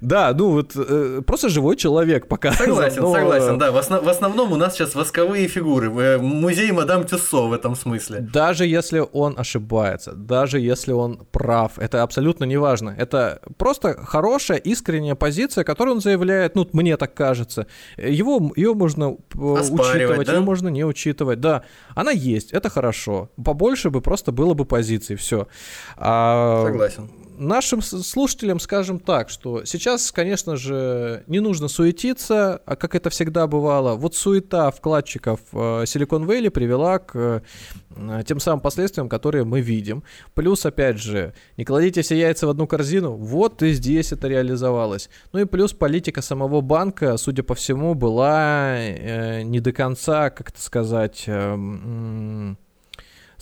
Да, ну вот э, просто живой человек показан. Согласен, но, согласен, да. В, осно- в основном у нас сейчас восковые фигуры. э, Музей Мадам Тюссо в этом смысле. Даже если он ошибается, даже если он прав, это абсолютно не важно. Это просто хорошая, искренняя позиция, которую он заявляет, ну, мне так кажется. Его, ее можно э, Оспаривать, учитывать, да? ее можно не учитывать. Да, она есть, это хорошо. Побольше бы просто было бы позиций, все. Согласен. Нашим слушателям скажем так, что сейчас, конечно же, не нужно суетиться, а как это всегда бывало. Вот суета вкладчиков э, Silicon Valley привела к э, тем самым последствиям, которые мы видим. Плюс, опять же, не кладите все яйца в одну корзину, вот и здесь это реализовалось. Ну и плюс политика самого банка, судя по всему, была э, не до конца, как это сказать...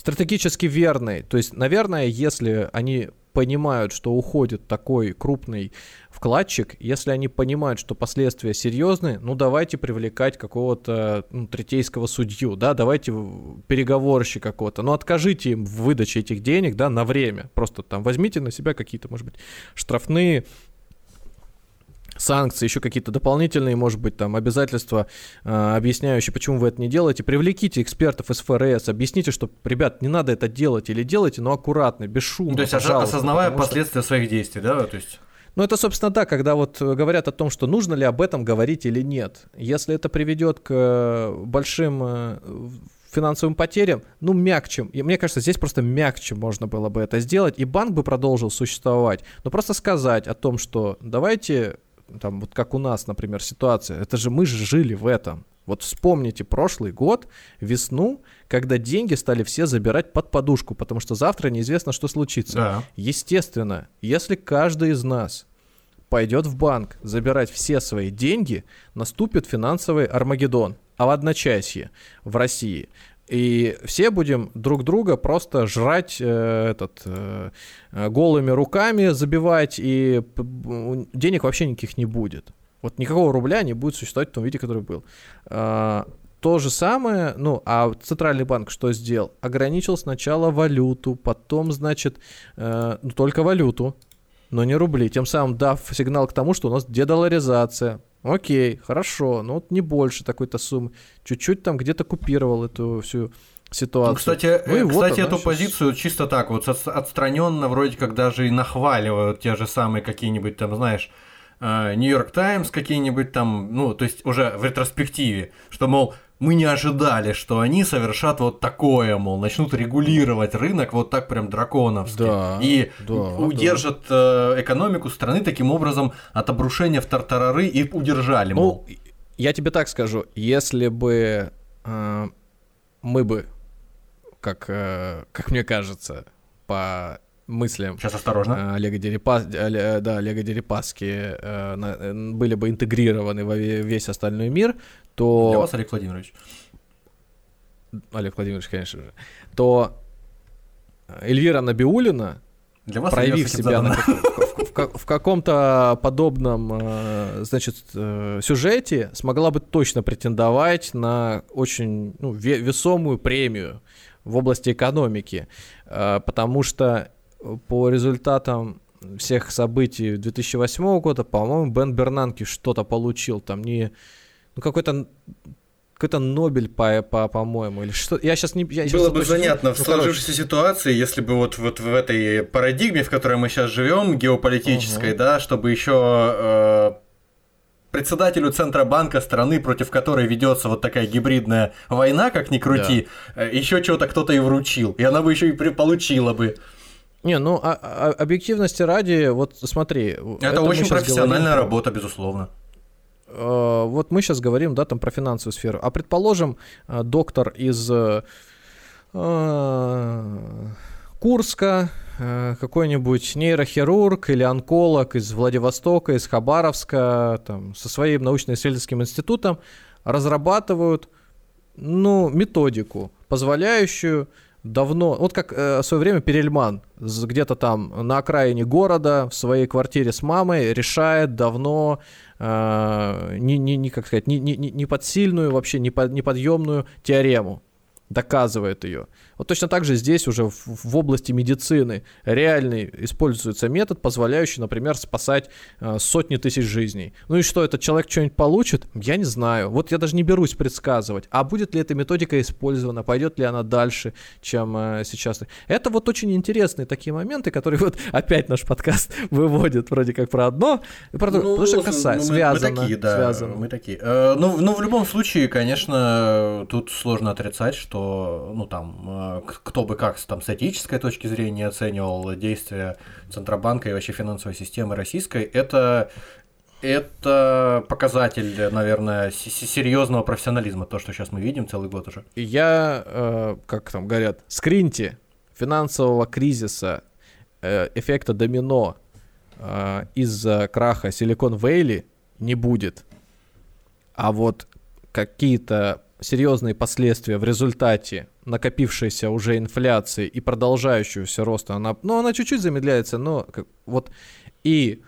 Стратегически верной. То есть, наверное, если они понимают, что уходит такой крупный вкладчик, если они понимают, что последствия серьезные, ну давайте привлекать какого-то ну, третейского судью, да, давайте переговорщика какого-то, но откажите им в выдаче этих денег, да, на время, просто там возьмите на себя какие-то, может быть, штрафные санкции, еще какие-то дополнительные, может быть, там обязательства, э, объясняющие, почему вы это не делаете. Привлеките экспертов из ФРС, объясните, что, ребят, не надо это делать или делайте, но аккуратно, без шума. Ну, то есть осознавая последствия что... своих действий, да, то есть. Ну, это, собственно, да, когда вот говорят о том, что нужно ли об этом говорить или нет. Если это приведет к э, большим э, финансовым потерям, ну, мягче. И мне кажется, здесь просто мягче можно было бы это сделать, и банк бы продолжил существовать. Но просто сказать о том, что давайте там вот как у нас, например, ситуация, это же мы же жили в этом. Вот вспомните прошлый год, весну, когда деньги стали все забирать под подушку, потому что завтра неизвестно, что случится. Да. Естественно, если каждый из нас пойдет в банк забирать все свои деньги, наступит финансовый Армагеддон, а в одночасье в России. И все будем друг друга просто жрать э, этот, э, голыми руками, забивать, и денег вообще никаких не будет. Вот никакого рубля не будет существовать в том виде, который был. А, то же самое, ну, а Центральный банк что сделал? Ограничил сначала валюту, потом, значит, э, ну, только валюту, но не рубли, тем самым дав сигнал к тому, что у нас дедоларизация, Окей, хорошо, но вот не больше такой-то суммы. Чуть-чуть там где-то купировал эту всю ситуацию. Ну, кстати, ну, и кстати вот эту сейчас... позицию чисто так вот отстраненно вроде как даже и нахваливают те же самые какие-нибудь там, знаешь, Нью-Йорк Таймс какие-нибудь там, ну, то есть уже в ретроспективе, что, мол, мы не ожидали, что они совершат вот такое, мол, начнут регулировать рынок вот так прям драконовски. Да, и да, удержат да. Э, экономику страны таким образом от обрушения в тартарары и удержали, мол. Ну, я тебе так скажу, если бы э, мы бы, как, э, как мне кажется, по мыслям. Сейчас осторожно. Э, Олега, Дерипас, э, да, Олега Дерипаски э, были бы интегрированы во весь остальной мир, то... Для вас, Олег Владимирович. Олег Владимирович, конечно же. То Эльвира Набиулина, Для вас проявив себя на, в, в, в каком-то подобном, значит, сюжете, смогла бы точно претендовать на очень ну, весомую премию в области экономики, потому что по результатам всех событий 2008 года, по-моему, Бен Бернанки что-то получил, там не... Ну, какой-то какой-то Нобель, по, по, по-моему, или что. Я сейчас не. Я Было бы занятно не... в ну, сложившейся ну, ситуации, если бы вот, вот в этой парадигме, в которой мы сейчас живем, геополитической, угу. да, чтобы еще э, председателю Центробанка страны, против которой ведется вот такая гибридная война, как ни крути, да. э, еще чего-то кто-то и вручил. И она бы еще и получила бы. Не, ну а, а, объективности ради, вот смотри. Это, это очень профессиональная говорим, работа, безусловно. Э, вот мы сейчас говорим, да, там про финансовую сферу. А предположим, э, доктор из э, Курска, какой-нибудь нейрохирург или онколог из Владивостока, из Хабаровска, там, со своим научно-исследовательским институтом разрабатывают ну, методику, позволяющую давно, вот как э, в свое время Перельман где-то там на окраине города в своей квартире с мамой решает давно э, не, не, как сказать не, не, не подсильную вообще не под, неподъемную теорему доказывает ее вот точно так же здесь уже в, в области медицины реальный используется метод, позволяющий, например, спасать э, сотни тысяч жизней. Ну и что, этот человек что-нибудь получит? Я не знаю. Вот я даже не берусь предсказывать. А будет ли эта методика использована, пойдет ли она дальше, чем э, сейчас? Это вот очень интересные такие моменты, которые вот <laughs> опять наш подкаст <laughs> выводит вроде как про одно, про ну, потому что касается, ну, связано. Мы такие, да, связано. мы такие. Э, ну, ну, в любом случае, конечно, тут сложно отрицать, что ну там, э, кто бы как там с этической точки зрения оценивал действия Центробанка и вообще финансовой системы российской, это это показатель, наверное, серьезного профессионализма, то, что сейчас мы видим целый год уже. Я, э, как там говорят, скриньте финансового кризиса, э, эффекта домино э, из-за краха Silicon Valley не будет. А вот какие-то серьезные последствия в результате накопившейся уже инфляции и продолжающегося роста, она, ну, она чуть-чуть замедляется, но как, вот и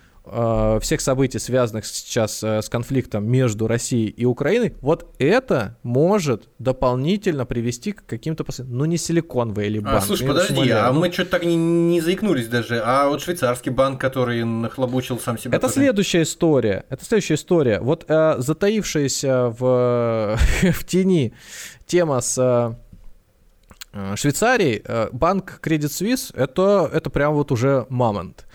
всех событий, связанных сейчас э, с конфликтом между Россией и Украиной, вот это может дополнительно привести к каким-то последствиям. Ну, не силиконовый или банк. А, слушай, подожди, а ну... мы что-то так не, не заикнулись даже. А вот швейцарский банк, который нахлобучил сам себя. Это тоже... следующая история. Это следующая история. Вот э, затаившаяся в, <laughs> в тени тема с э, Швейцарией, э, банк Credit Suisse, это, это прям вот уже мамонт.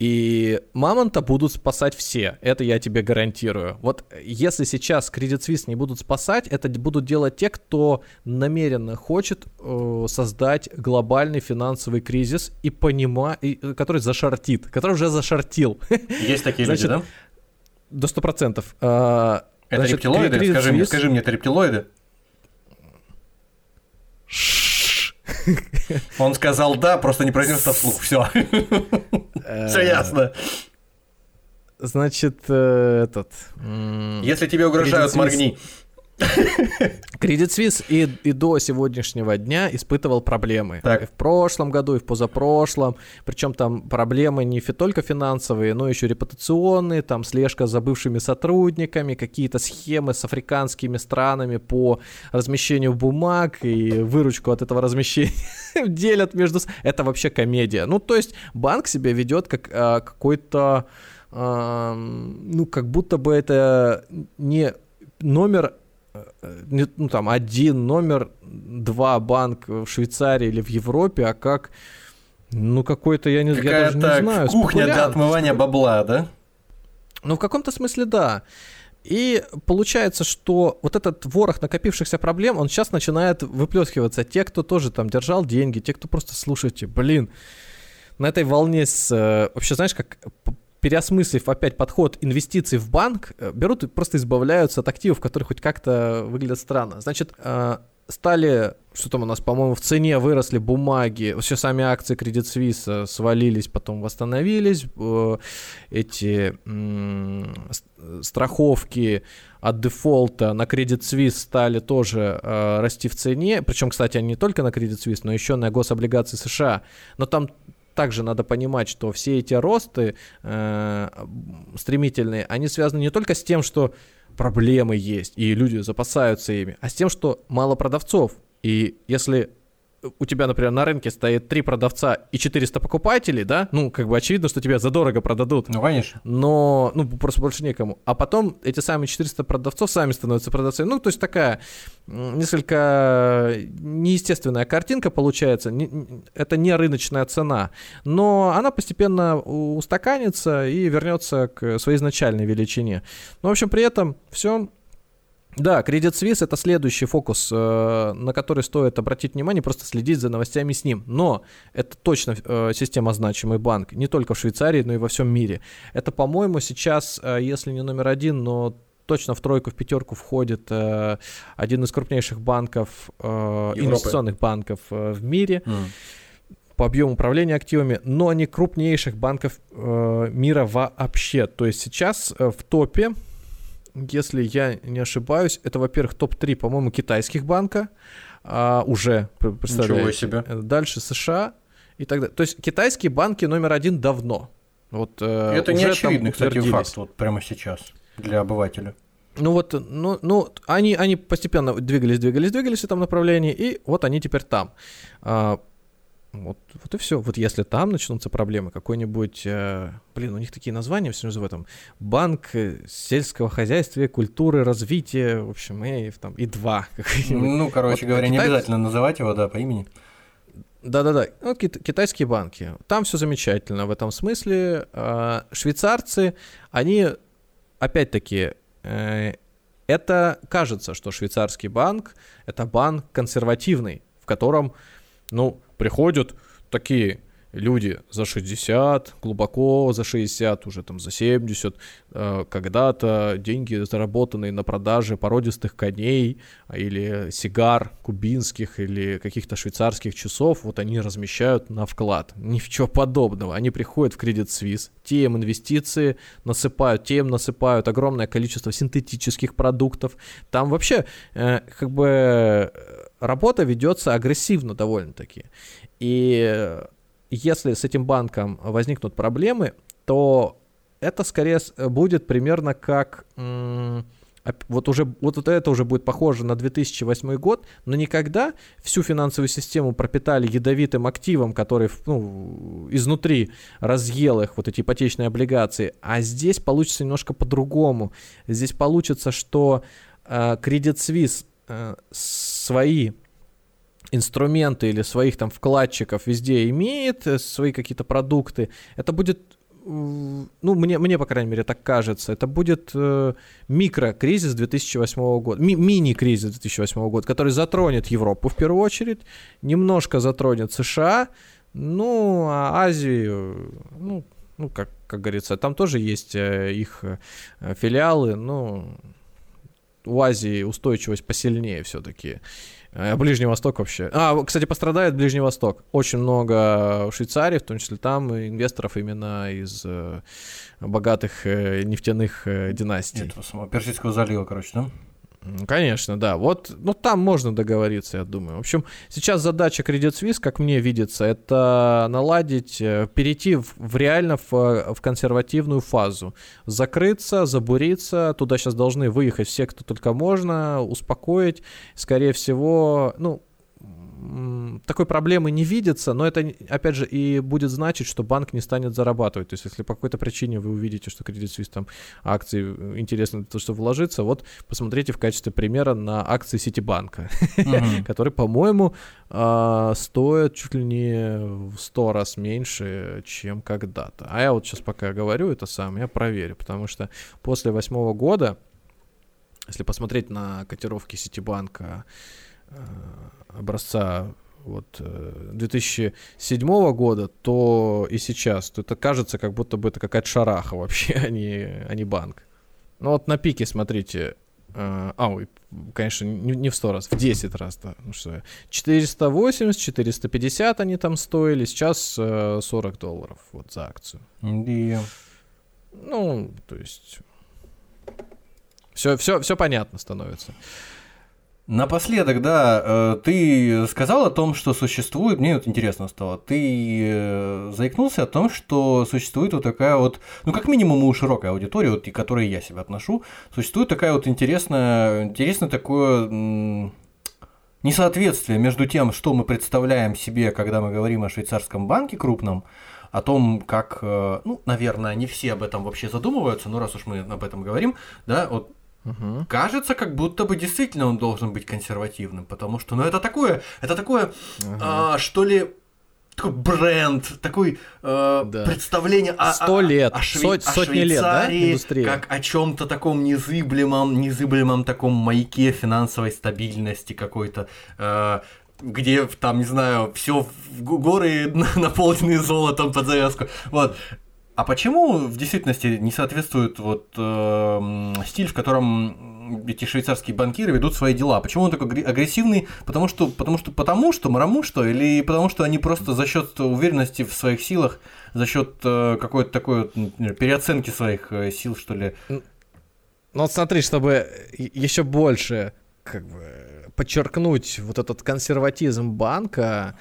И Мамонта будут спасать все, это я тебе гарантирую. Вот если сейчас Credit Suisse не будут спасать, это будут делать те, кто намеренно хочет э, создать глобальный финансовый кризис и понима, и, э, который зашортит, который уже зашортил. <laughs> Есть такие Значит, люди, да? До сто процентов. А, это Значит, рептилоиды? Скажи, мне, скажи мне, это рептилоиды? Он сказал да, просто не произнес это вслух. Все. Все ясно. Значит, э, этот... Если тебе угрожают, моргни. <laughs> Credit Suisse и, и до сегодняшнего дня испытывал проблемы. Так. И в прошлом году, и в позапрошлом. Причем там проблемы не только финансовые, но еще репутационные, там слежка за бывшими сотрудниками, какие-то схемы с африканскими странами по размещению бумаг и выручку от этого размещения <laughs> делят между... Это вообще комедия. Ну, то есть банк себя ведет как а, какой-то... А, ну, как будто бы это не номер ну, там, один номер, два банк в Швейцарии или в Европе, а как, ну, какой-то, я, не, я даже не знаю, кухня для отмывания бабла, да? Ну, в каком-то смысле, да. И получается, что вот этот ворох накопившихся проблем, он сейчас начинает выплескиваться. Те, кто тоже там держал деньги, те, кто просто слушайте, блин, на этой волне с... Э, вообще, знаешь, как переосмыслив опять подход инвестиций в банк, э, берут и просто избавляются от активов, которые хоть как-то выглядят странно. Значит, э, стали, что там у нас, по-моему, в цене выросли бумаги, все сами акции Credit Suisse свалились, потом восстановились, э, эти страховки от дефолта на Credit Suisse стали тоже расти в цене, причем, кстати, они не только на Credit Suisse, но еще на гособлигации США, но там также надо понимать, что все эти росты э, стремительные, они связаны не только с тем, что проблемы есть, и люди запасаются ими, а с тем, что мало продавцов. И если у тебя, например, на рынке стоит три продавца и 400 покупателей, да, ну, как бы очевидно, что тебя задорого продадут. Ну, конечно. Но, ну, просто больше некому. А потом эти самые 400 продавцов сами становятся продавцами. Ну, то есть такая несколько неестественная картинка получается. Это не рыночная цена. Но она постепенно устаканится и вернется к своей изначальной величине. Но, в общем, при этом все да, Credit Suisse это следующий фокус, э, на который стоит обратить внимание, просто следить за новостями с ним. Но это точно э, система значимый банк, не только в Швейцарии, но и во всем мире. Это, по-моему, сейчас, э, если не номер один, но точно в тройку, в пятерку входит один из крупнейших банков, инвестиционных банков в мире. Mm по объему управления активами, но не крупнейших банков э, мира вообще. То есть сейчас э, в топе если я не ошибаюсь, это, во-первых, топ-3, по-моему, китайских банка а, уже, представляете. Ничего себе. Дальше США и так далее. То есть китайские банки номер один давно. Вот, э, это не очевидный, кстати, факт вот прямо сейчас для обывателя. Ну вот, ну, ну они, они постепенно двигались, двигались, двигались в этом направлении, и вот они теперь там. А, вот, вот и все. Вот если там начнутся проблемы, какой-нибудь, э, блин, у них такие названия все называют там банк э, сельского хозяйства, культуры, развития, в общем, и там и два. <laughs> Ну, короче вот, говоря, Китай... не обязательно называть его, да, по имени. Да-да-да, ну, китайские банки. Там все замечательно в этом смысле. А, швейцарцы, они, опять-таки, э, это кажется, что швейцарский банк это банк консервативный, в котором, ну, приходят такие люди за 60, глубоко за 60, уже там за 70, э, когда-то деньги, заработанные на продаже породистых коней а, или сигар кубинских или каких-то швейцарских часов, вот они размещают на вклад. Ничего подобного. Они приходят в Credit Suisse, те им инвестиции насыпают, те им насыпают огромное количество синтетических продуктов. Там вообще э, как бы работа ведется агрессивно довольно-таки. И если с этим банком возникнут проблемы, то это скорее будет примерно как вот уже вот это уже будет похоже на 2008 год, но никогда всю финансовую систему пропитали ядовитым активом, который ну, изнутри разъел их вот эти ипотечные облигации, а здесь получится немножко по-другому. Здесь получится, что э, Credit Suisse э, свои инструменты или своих там вкладчиков везде имеет, э, свои какие-то продукты, это будет ну, мне, мне, по крайней мере, так кажется, это будет э, микрокризис 2008 года, ми- мини-кризис 2008 года, который затронет Европу в первую очередь, немножко затронет США, ну, а Азию, ну, ну как, как говорится, там тоже есть э, их э, филиалы, ну, у Азии устойчивость посильнее все-таки. А Ближний Восток вообще. А, кстати, пострадает Ближний Восток. Очень много в Швейцарии, в том числе там, инвесторов именно из э, богатых э, нефтяных э, династий. Этого Персидского залива, короче, да? Конечно, да. Вот, ну там можно договориться, я думаю. В общем, сейчас задача Credit Suisse, как мне видится, это наладить, э, перейти в, в реально в, в консервативную фазу. Закрыться, забуриться. Туда сейчас должны выехать все, кто только можно, успокоить. Скорее всего, ну, такой проблемы не видится, но это, опять же, и будет значить, что банк не станет зарабатывать. То есть, если по какой-то причине вы увидите, что Credit Suisse там акции э, интересны для того, чтобы вложиться, вот посмотрите в качестве примера на акции Ситибанка, <laughs> которые, по-моему, а, стоят чуть ли не в сто раз меньше, чем когда-то. А я вот сейчас пока говорю это сам, я проверю, потому что после восьмого года, если посмотреть на котировки Ситибанка, Э, образца вот 2007 э, года, то и сейчас, то это кажется, как будто бы это какая-то шараха вообще, <laughs> а не, а не банк. Ну вот на пике, смотрите, э, а, ой, конечно, не, не в 100 раз, в 10 раз, да. Ну что, 480, 450 они там стоили, сейчас 40 долларов вот за акцию. Yeah. Ну, то есть, все, все, все понятно становится. Напоследок, да, э, ты сказал о том, что существует, мне вот интересно стало, ты э, заикнулся о том, что существует вот такая вот, ну как минимум у широкой аудитории, вот, и к которой я себя отношу, существует такая вот интересная, интересное такое несоответствие между тем, что мы представляем себе, когда мы говорим о швейцарском банке крупном, о том, как, э, ну, наверное, не все об этом вообще задумываются, но раз уж мы об этом говорим, да, вот Угу. Кажется, как будто бы действительно он должен быть консервативным, потому что, ну, это такое, это такое, угу. а, что ли, такой бренд, такой э, да. представление о, Сто лет, о, о, Шве... Сот, сотни лет, да, индустрия? как о чем-то таком незыблемом, незыблемом таком маяке финансовой стабильности какой-то. Э, где там, не знаю, все горы <laughs> наполнены золотом под завязку. Вот. А почему в действительности не соответствует вот э, стиль, в котором эти швейцарские банкиры ведут свои дела? Почему он такой агрессивный? Потому что, потому что, потому что, мраму что? Или потому что они просто за счет уверенности в своих силах, за счет э, какой-то такой вот, переоценки своих э, сил, что ли? Ну вот смотри, чтобы еще больше как бы подчеркнуть вот этот консерватизм банка,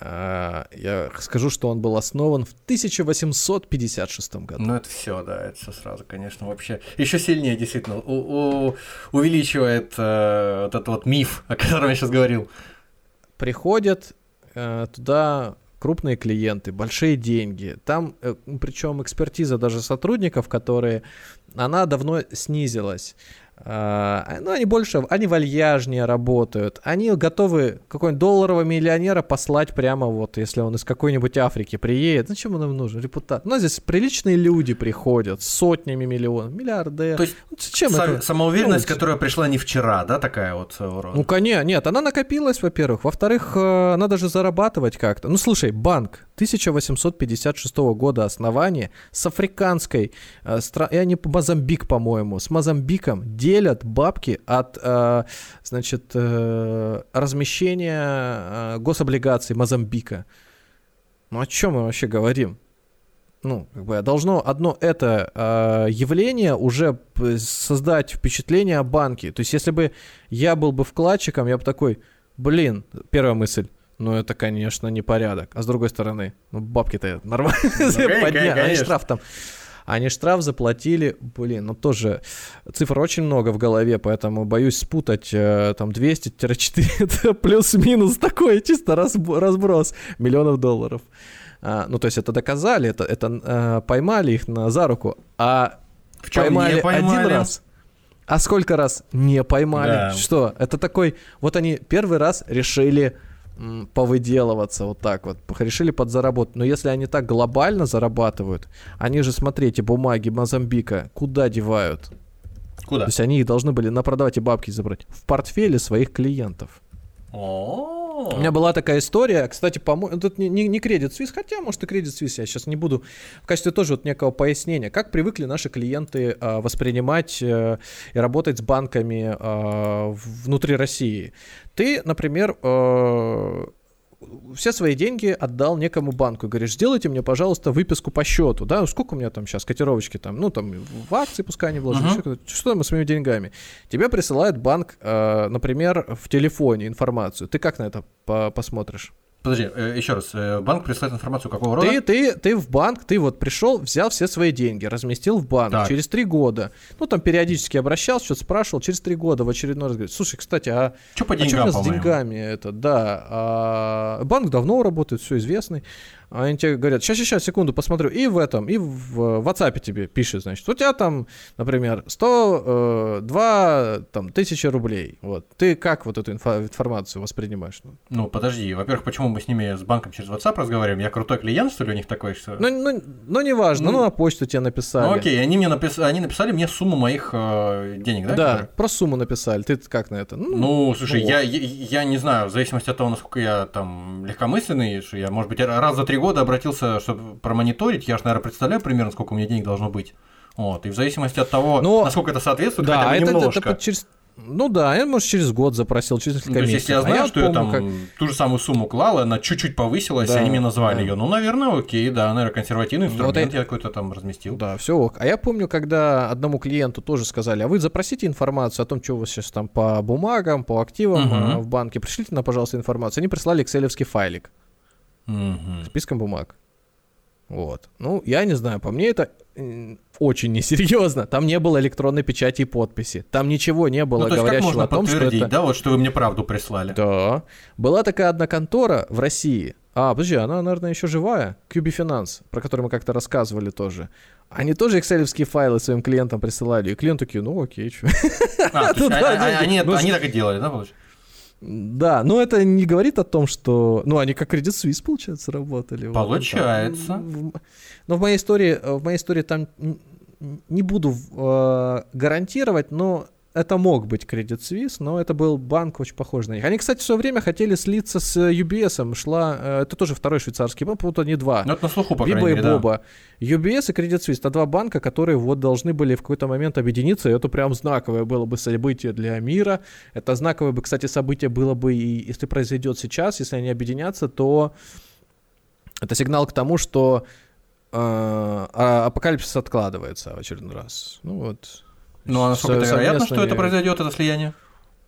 я скажу, что он был основан в 1856 году. Ну, это все, да, это все сразу, конечно, вообще еще сильнее действительно у- у- увеличивает э, вот этот вот миф, о котором я сейчас говорил. Приходят э, туда крупные клиенты, большие деньги. Там, э, причем экспертиза даже сотрудников, которые, она давно снизилась. А, ну, они больше, они вальяжнее работают. Они готовы какой-нибудь долларового миллионера послать прямо вот, если он из какой-нибудь Африки приедет. Зачем он им нужен? Репутат. У нас здесь приличные люди приходят с сотнями миллионов, миллиарды. То есть ну, зачем са- это? самоуверенность, Ну, которая пришла не вчера, да, такая вот своего рода? Ну, конечно, нет, она накопилась, во-первых. Во-вторых, э, надо же зарабатывать как-то. Ну, слушай, банк 1856 года основания с африканской, э, стра- и они Мозамбик, по-моему, с Мозамбиком делят бабки от, э, значит, э, размещения э, гособлигаций Мозамбика. Ну, о чем мы вообще говорим? ну, как бы должно одно это э, явление уже создать впечатление о банке. То есть, если бы я был бы вкладчиком, я бы такой, блин, первая мысль, ну это, конечно, непорядок. А с другой стороны, ну бабки-то нормально <laughs> конечно, подняли, они штраф там. Они штраф заплатили, блин, ну тоже цифр очень много в голове, поэтому боюсь спутать, э, там 200-4, <laughs> это плюс-минус такой чисто разб- разброс миллионов долларов. А, ну, то есть это доказали, это, это э, поймали их на, за руку, а В чём поймали, не поймали? один раз. А сколько раз не поймали? Да. Что? Это такой... Вот они первый раз решили повыделываться вот так вот. Решили подзаработать. Но если они так глобально зарабатывают, они же, смотрите, бумаги Мозамбика куда девают? Куда? То есть они их должны были на продавать и бабки забрать. В портфеле своих клиентов. О, У меня была такая история, кстати, по-моему, тут не, не, не кредит Suisse, хотя, может, и кредит Suisse, я сейчас не буду. В качестве тоже вот некого пояснения, как привыкли наши клиенты а, воспринимать э, и работать с банками в- внутри России. Ты, например, э, все свои деньги отдал некому банку. Говоришь, сделайте мне, пожалуйста, выписку по счету. Да, сколько у меня там сейчас котировочки там, ну там в акции пускай они вложили, куда-то. что мы с моими деньгами. Тебе присылает банк, э, например, в телефоне информацию. Ты как на это по- посмотришь? Подожди, э, еще раз. э, Банк присылает информацию какого рода? Ты, ты, ты в банк, ты вот пришел, взял все свои деньги, разместил в банк Так. через три года. Ну, там периодически обращался, что-то спрашивал, через три года в очередной раз говорит, слушай, кстати, а Что по а что у деньгам, нас с деньгами это, да. а, банк давно работает, все известный. А Они тебе говорят, сейчас, сейчас, секунду, посмотрю. И в этом, и в э, WhatsApp тебе пишет, значит, у тебя там, например, 102 там, тысячи рублей. Вот. Ты как вот эту информацию воспринимаешь? Ну, Ну, подожди. Во-первых, почему мы с ними, с банком через WhatsApp разговариваем? Я крутой клиент, что ли, у них такой, что... Ну, ну, ну, неважно, ну, Ну, на почту тебе написали. Ну, окей, они мне напис... они написали мне сумму моих э, денег, да? Да, которые? про сумму написали. Ты как на это? Ну, слушай, ну я, я, я не знаю, в зависимости от того, насколько я там легкомысленный, что я, может быть, раз за три года обратился, чтобы промониторить, я же, наверное, представляю примерно, сколько у меня денег должно быть. Вот, и в зависимости от того, Но- насколько это соответствует, да, хотя бы это, это, немножко. под через... Ну да, я, может, через год запросил, через Ну, несколько то есть, месяцев. если я А знаю, вот что я там помню, ту же самую сумму клал, она чуть-чуть повысилась, Да, и они мне назвали да. ее. Ну, наверное, окей, да, наверное, консервативный Вот инструмент я- я какой-то там разместил. Да, все ок. А я помню, когда одному клиенту тоже сказали, а вы запросите информацию о том, что у вас сейчас там по бумагам, по активам э, в банке, пришлите нам, пожалуйста, информацию. Они прислали экселевский файлик С списком бумаг. Вот. Ну, я не знаю, по мне это очень несерьезно. Там не было электронной печати и подписи. Там ничего не было Ну, то говорящего можно о том, что это... да, вот что вы мне правду прислали? Да. Была такая одна контора в России. А, подожди, она, наверное, еще живая. QB Finance, про которую мы как-то рассказывали тоже. Они тоже экселевские файлы своим клиентам присылали. И клиент такие, ну окей, чё. А, <laughs> а- а- они, ну, они так и делали, да, получается? Да, но это не говорит о том, что... Ну, они как Credit Suisse, получается, работали. Получается. Но в моей истории, в моей истории там не буду э, гарантировать, но это мог быть Credit Suisse, но это был банк очень похож на них. Они, кстати, в свое время хотели слиться с UBS. Шла, э, это тоже второй швейцарский банк, вот они два. Ну, это на слуху, по Биба крайней и мере, да. Боба. UBS и Credit Suisse это два банка, которые вот должны были в какой-то момент объединиться. И это прям знаковое было бы событие для мира. Это знаковое бы, кстати, событие было бы и если произойдет сейчас, если они объединятся, то это сигнал к тому, что э, а- апокалипсис откладывается в очередной раз. Ну вот. Ну, а насколько это вероятно, что это произойдет, это слияние?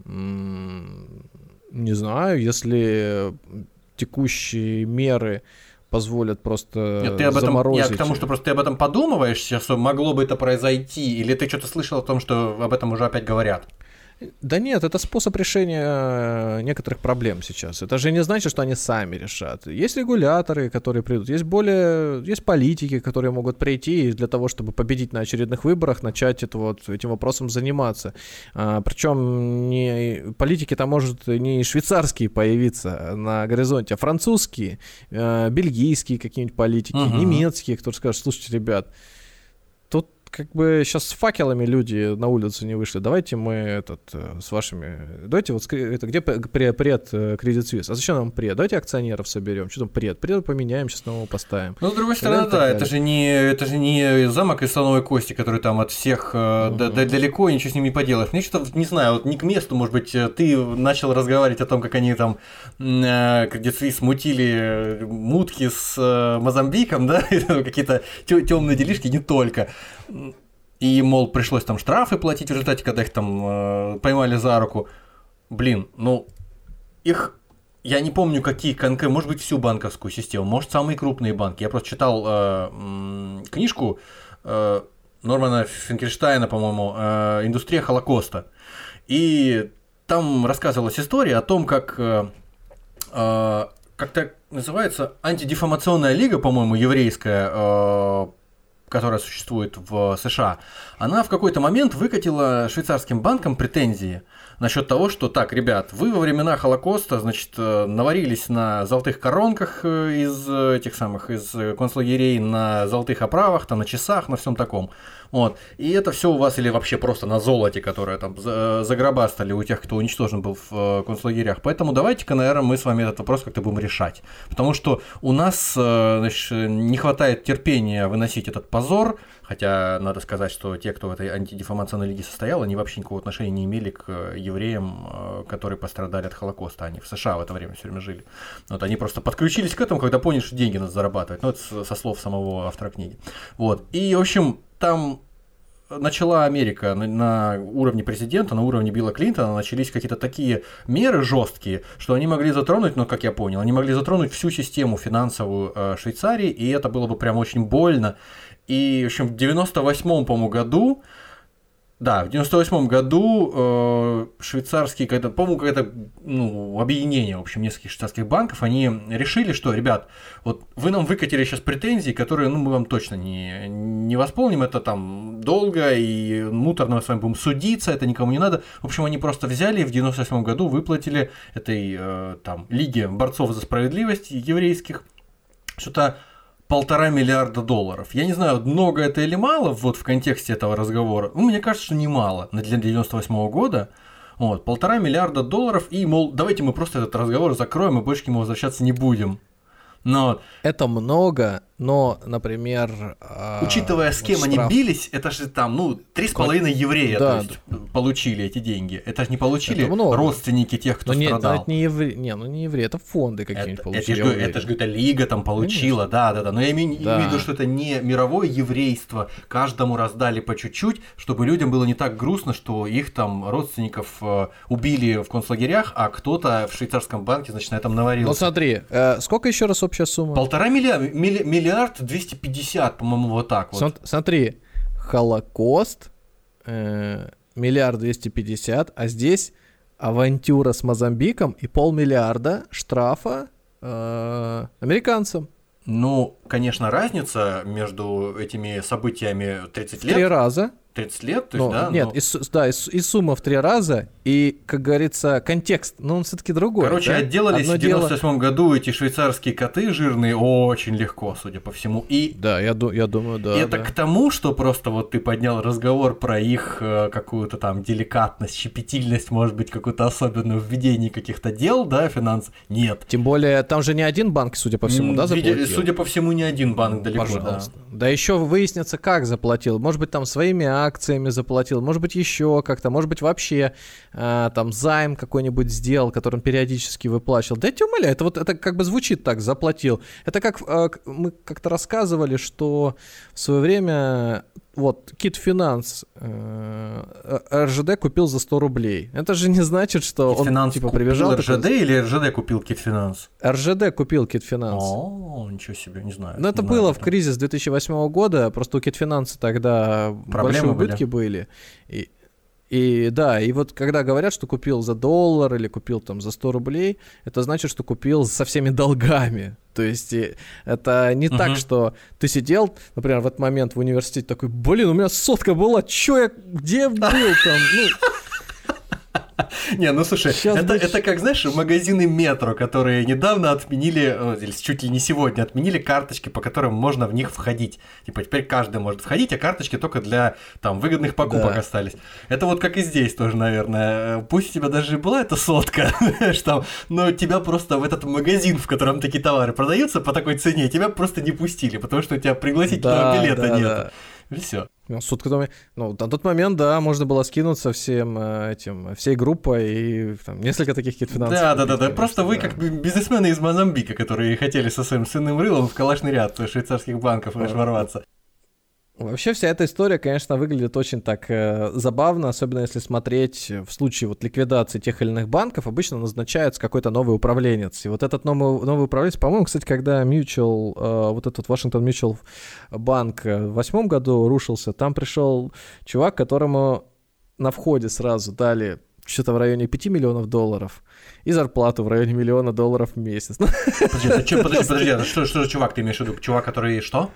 Не знаю, если текущие меры позволят просто Нет, ты об этом, я заморозить. к тому, что просто ты об этом подумываешь сейчас, могло бы это произойти, или ты что-то слышал о том, что об этом уже опять говорят? Да нет, это способ решения э, некоторых проблем сейчас. Это же не значит, что они сами решат. Есть регуляторы, которые придут, есть более, есть политики, которые могут прийти для того, чтобы победить на очередных выборах, начать это вот, этим вопросом заниматься. А, причем не, политики там может не швейцарские появиться на горизонте, а французские, а, бельгийские какие-нибудь политики, угу. немецкие, кто скажет, слушайте, ребят, как бы сейчас с факелами люди на улицу не вышли. Давайте мы этот э, с вашими. Давайте вот это где пред, пред Credit Suisse? А зачем нам пред? Давайте акционеров соберем. Что там пред? Пред поменяем, сейчас нового поставим. Ну, с другой стороны, да, это же не это же не замок из слоновой кости, который там от всех да, да, далеко, ничего с ним не поделаешь. Мне что-то, не знаю, вот не к месту, может быть, э, ты начал разговаривать о том, как они там Credit Suisse мутили мутки с Мозамбиком, да, <laughs> какие-то темные делишки, не только. И, мол, пришлось там штрафы платить в результате, когда их там э, поймали за руку. Блин, ну, их я не помню, какие конкретно, может быть, всю банковскую систему, может, самые крупные банки. Я просто читал э, книжку э, Нормана Финкельштейна, по-моему, э, «Индустрия Холокоста». И там рассказывалась история о том, как э, э, как так называется, антидефамационная лига, по-моему, еврейская, э, которая существует в США, она в какой-то момент выкатила швейцарским банкам претензии насчет того, что так, ребят, вы во времена Холокоста, значит, э, наварились на золотых коронках э, из этих самых, из концлагерей, на золотых оправах, там, на часах, на всем таком. Вот. И это все у вас или вообще просто на золоте, которое там загробастали у тех, кто уничтожен был в э, концлагерях. Поэтому давайте-ка, наверное, мы с вами этот вопрос как-то будем решать. Потому что у нас значит, не хватает терпения выносить этот позор, Хотя надо сказать, что те, кто в этой антидефамационной лиге состоял, они вообще никакого отношения не имели к э, евреям, э, которые пострадали от Холокоста. Они в США в это время все время жили. Вот они просто подключились к этому, когда поняли, что деньги надо зарабатывать. Ну, это со слов самого автора книги. Вот. И, в общем, там начала Америка на, на уровне президента, на уровне Билла Клинтона, начались какие-то такие меры жесткие, что они могли затронуть, ну, как я понял, они могли затронуть всю систему финансовую э, Швейцарии, и это было бы прям очень больно. И, в общем, в 98-м, по-моему, году, да, в 98 году э, швейцарский, когда, по-моему, какое-то ну, объединение, в общем, нескольких швейцарских банков, они решили, что, ребят, вот вы нам выкатили сейчас претензии, которые, ну, мы вам точно не, не восполним, это там долго и муторно мы с вами будем судиться, это никому не надо. В общем, они просто взяли и в 98 году выплатили этой, э, там, Лиге борцов за справедливость еврейских что-то полтора миллиарда долларов. Я не знаю, много это или мало вот в контексте этого разговора. Ну, мне кажется, что немало для 98 -го года. Вот, полтора миллиарда долларов, и, мол, давайте мы просто этот разговор закроем и больше к нему возвращаться не будем. Но... Это много, но, например... А, Учитывая, с кем вот штраф... они бились, это же там, ну, три с половиной еврея да, есть, да. получили эти деньги. Это же не получили родственники тех, кто но страдал. Нет, это не евреи, не, ну не евреи, это фонды какие-нибудь получили. Это, это же, это лига там получила, да, да, да. Но я имею, да. имею в виду, что это не мировое еврейство. Каждому раздали по чуть-чуть, чтобы людям было не так грустно, что их там родственников э, убили в концлагерях, а кто-то в швейцарском банке, значит, на этом наварился. Ну смотри, э, сколько еще раз общая сумма? Полтора миллиарда, милли, миллиард 250, по-моему, вот так вот. Смотри, Холокост, э, миллиард 250, а здесь авантюра с Мозамбиком и полмиллиарда штрафа э, американцам. Ну, конечно, разница между этими событиями 30 лет. Три раза. 30 лет, то есть, да? Нет, но... и, да, и, и сумма в три раза, и, как говорится, контекст, но он все таки другой. Короче, да? отделались Одно в 98 дело... году эти швейцарские коты жирные очень легко, судя по всему. И да, я, я думаю, да. Это да. к тому, что просто вот ты поднял разговор про их э, какую-то там деликатность, щепетильность, может быть, какую-то особенную в ведении каких-то дел, да, финанс. Нет. Тем более, там же не один банк, судя по всему, М- да, заплатил? Судя по всему, не один банк далеко, Пожалуйста. Да. да еще выяснится, как заплатил. Может быть, там своими акциями заплатил может быть, еще как-то, может быть, вообще э, там займ какой-нибудь сделал, который он периодически выплачивал. Да я тебя умоляю, это вот это как бы звучит так, заплатил. Это как э, мы как-то рассказывали, что в свое время вот, Кит Финанс э, РЖД купил за 100 рублей. Это же не значит, что Кит он Финанс типа прибежал. РЖД такой... или РЖД купил Кит Финанс? РЖД купил Кит Финанс. О, ничего себе, не знаю. Ну, это не было в кризис 2008 года, просто у Кит Финанса тогда Проблемы большие убытки были. были и И да, и вот когда говорят, что купил за доллар или купил там за 100 рублей, это значит, что купил со всеми долгами. То есть это не uh-huh. так, что ты сидел, например, в этот момент в университете такой, блин, у меня сотка была, чё я, где был там? Ну, <laughs> Не, ну слушай, это, это как, знаешь, магазины метро, которые недавно отменили, или чуть ли не сегодня отменили карточки, по которым можно в них входить. Типа теперь каждый может входить, а карточки только для там выгодных покупок да. остались. Это вот как и здесь тоже, наверное. Пусть у тебя даже была эта сотка, <laughs> что, но тебя просто в этот магазин, в котором такие товары продаются по такой цене, тебя просто не пустили, потому что у тебя пригласительного да, билета да, нет. Да. И все. Ну, сутка, ну, на тот момент, да, можно было скинуться всем э, этим, всей группой и там, несколько таких каких-то финансов. Да, да, да, да. Просто вы как бизнесмены из Мозамбика, которые хотели со своим сынным рылом в калашный ряд швейцарских банков ворваться. Вообще вся эта история, конечно, выглядит очень так э, забавно, особенно если смотреть в случае вот ликвидации тех или иных банков, обычно назначается какой-то новый управленец. И вот этот новый, новый управленец, по-моему, кстати, когда Mutual, э, вот этот Washington Mutual банк в восьмом году рушился, там пришел чувак, которому на входе сразу дали что-то в районе 5 миллионов долларов и зарплату в районе миллиона долларов в месяц. Подожди, подожди, <laughs> подожди, а что, что чувак ты имеешь в виду? Чувак, который что?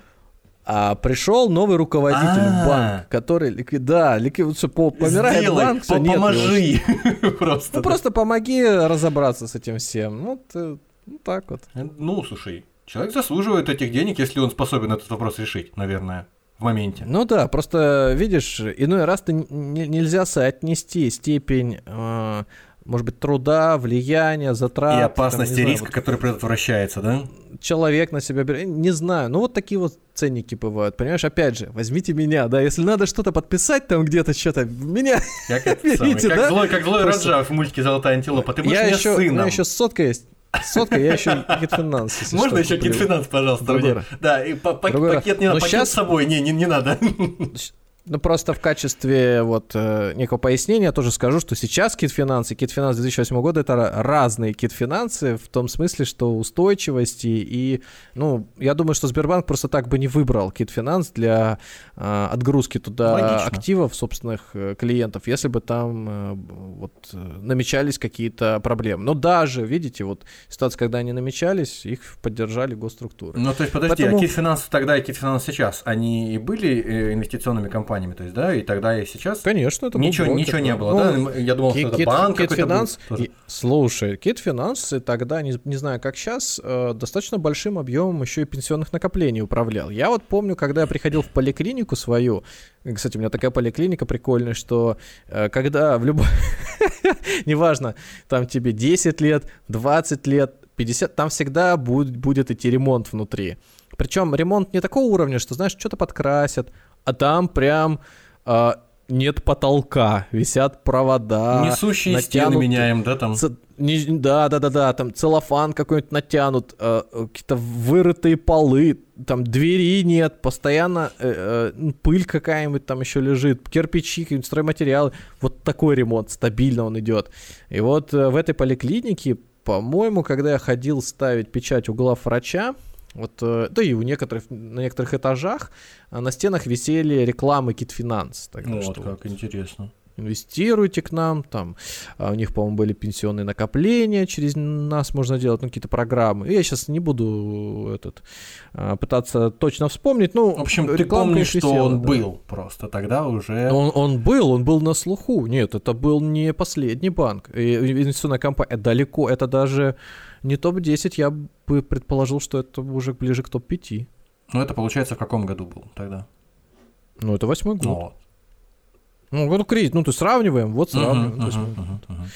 А пришел новый руководитель в банк, который ликвид... да, ликвид... по... помирает Сделай, банк, все, нет поможи <laughs> просто. Ну просто помоги разобраться с этим всем. Ну, ты... ну так вот. Э, ну, слушай, человек заслуживает этих денег, если он способен этот вопрос решить, наверное в моменте. Ну да, просто видишь, иной раз ты нельзя соотнести степень э, может быть, труда, влияния, затрат. И опасности там, риска, знаю, который предотвращается, да? Человек на себя берет. Не знаю. Ну, вот такие вот ценники бывают. Понимаешь, опять же, возьмите меня, да, если надо что-то подписать там где-то, что-то, меня как <laughs> берите, как да? Злой, как злой Просто... Раджа в мультике «Золотая антилопа». Ты будешь я еще, сыном. У меня еще сотка есть. Сотка, я еще китфинанс. Можно еще китфинанс, пожалуйста? Да, и пакет не надо, пакет с собой, не, не надо. <laughs> Ну, просто в качестве вот э, некого пояснения тоже скажу, что сейчас кит-финансы, кит-финанс 2008 года это разные кит-финансы в том смысле, что устойчивости и, ну, я думаю, что Сбербанк просто так бы не выбрал кит-финанс для э, отгрузки туда Логично. активов собственных э, клиентов, если бы там э, вот э, намечались какие-то проблемы. Но даже, видите, вот ситуация, когда они намечались, их поддержали госструктуры. Ну, то есть, подожди, а Поэтому... а кит-финанс тогда и кит-финанс сейчас, они и были э, инвестиционными компаниями? Компаниями, то есть, да, и тогда и сейчас. Конечно, это ничего, был ничего не было, ну, да? Я думал, Кит, что это банк Кит Финанс, и, слушай, Кит Финанс тогда, не, не знаю, как сейчас, э, достаточно большим объемом еще и пенсионных накоплений управлял. Я вот помню, когда я приходил в поликлинику свою, кстати, у меня такая поликлиника прикольная, что э, когда в любой... <laughs> Неважно, там тебе 10 лет, 20 лет, 50, там всегда будет, будет идти ремонт внутри. Причем ремонт не такого уровня, что, знаешь, что-то подкрасят, а там прям э, нет потолка, висят провода. Несущие натянут, стены меняем, да, там? Ц, не, да, да, да, да, там целлофан какой-нибудь натянут, э, какие-то вырытые полы, там двери нет, постоянно э, э, пыль какая-нибудь там еще лежит, кирпичи, какие-нибудь стройматериалы. Вот такой ремонт, стабильно он идет. И вот э, в этой поликлинике, по-моему, когда я ходил ставить печать у главврача, вот, э, да и у некоторых, на некоторых этажах а на стенах висели рекламы Китфинанс. Ну, вот что, как интересно. Инвестируйте к нам, там, а у них, по-моему, были пенсионные накопления, через нас можно делать, ну, какие-то программы. Я сейчас не буду этот, а, пытаться точно вспомнить, ну, В общем, ты помнишь, что висела, он да. был просто тогда уже... Он, он был, он был на слуху. Нет, это был не последний банк. Инвестиционная компания, далеко, это даже не топ-10, я бы предположил, что это уже ближе к топ-5. Ну, это получается в каком году был тогда? Ну, это восьмой год. Ну, ну, ну, кризис, ну, ты сравниваем, вот сравниваем. Uh-huh, uh-huh, uh-huh, uh-huh.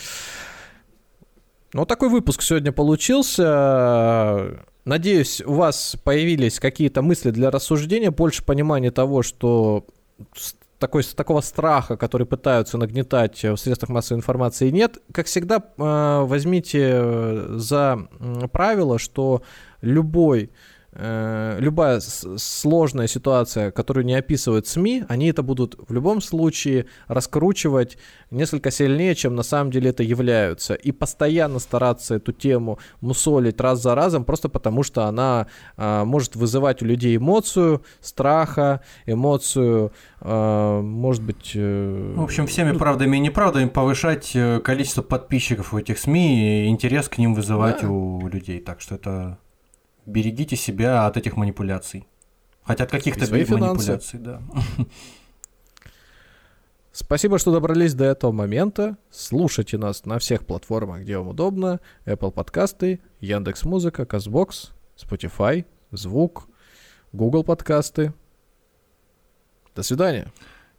Ну, вот такой выпуск сегодня получился. Надеюсь, у вас появились какие-то мысли для рассуждения, больше понимания того, что такой, такого страха, который пытаются нагнетать в средствах массовой информации, нет. Как всегда, э, возьмите за правило, что любой э, любая сложная ситуация, которую не описывают СМИ, они это будут в любом случае раскручивать несколько сильнее, чем на самом деле это являются. И постоянно стараться эту тему мусолить раз за разом, просто потому что она э, может вызывать у людей эмоцию страха, эмоцию, э, может быть... Э, в общем, всеми ну, правдами и неправдами повышать э, количество подписчиков у этих СМИ и интерес к ним вызывать да. у людей. Так что это берегите себя от этих манипуляций. Хотя от каких-то манипуляций, да. Спасибо, что добрались до этого момента. Слушайте нас на всех платформах, где вам удобно. Apple подкасты, Яндекс Музыка, Казбокс, Spotify, Звук, Google подкасты. До свидания.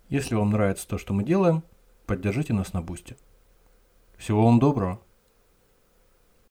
Если вам нравится то, что мы делаем, поддержите нас на бусте. Всего вам доброго.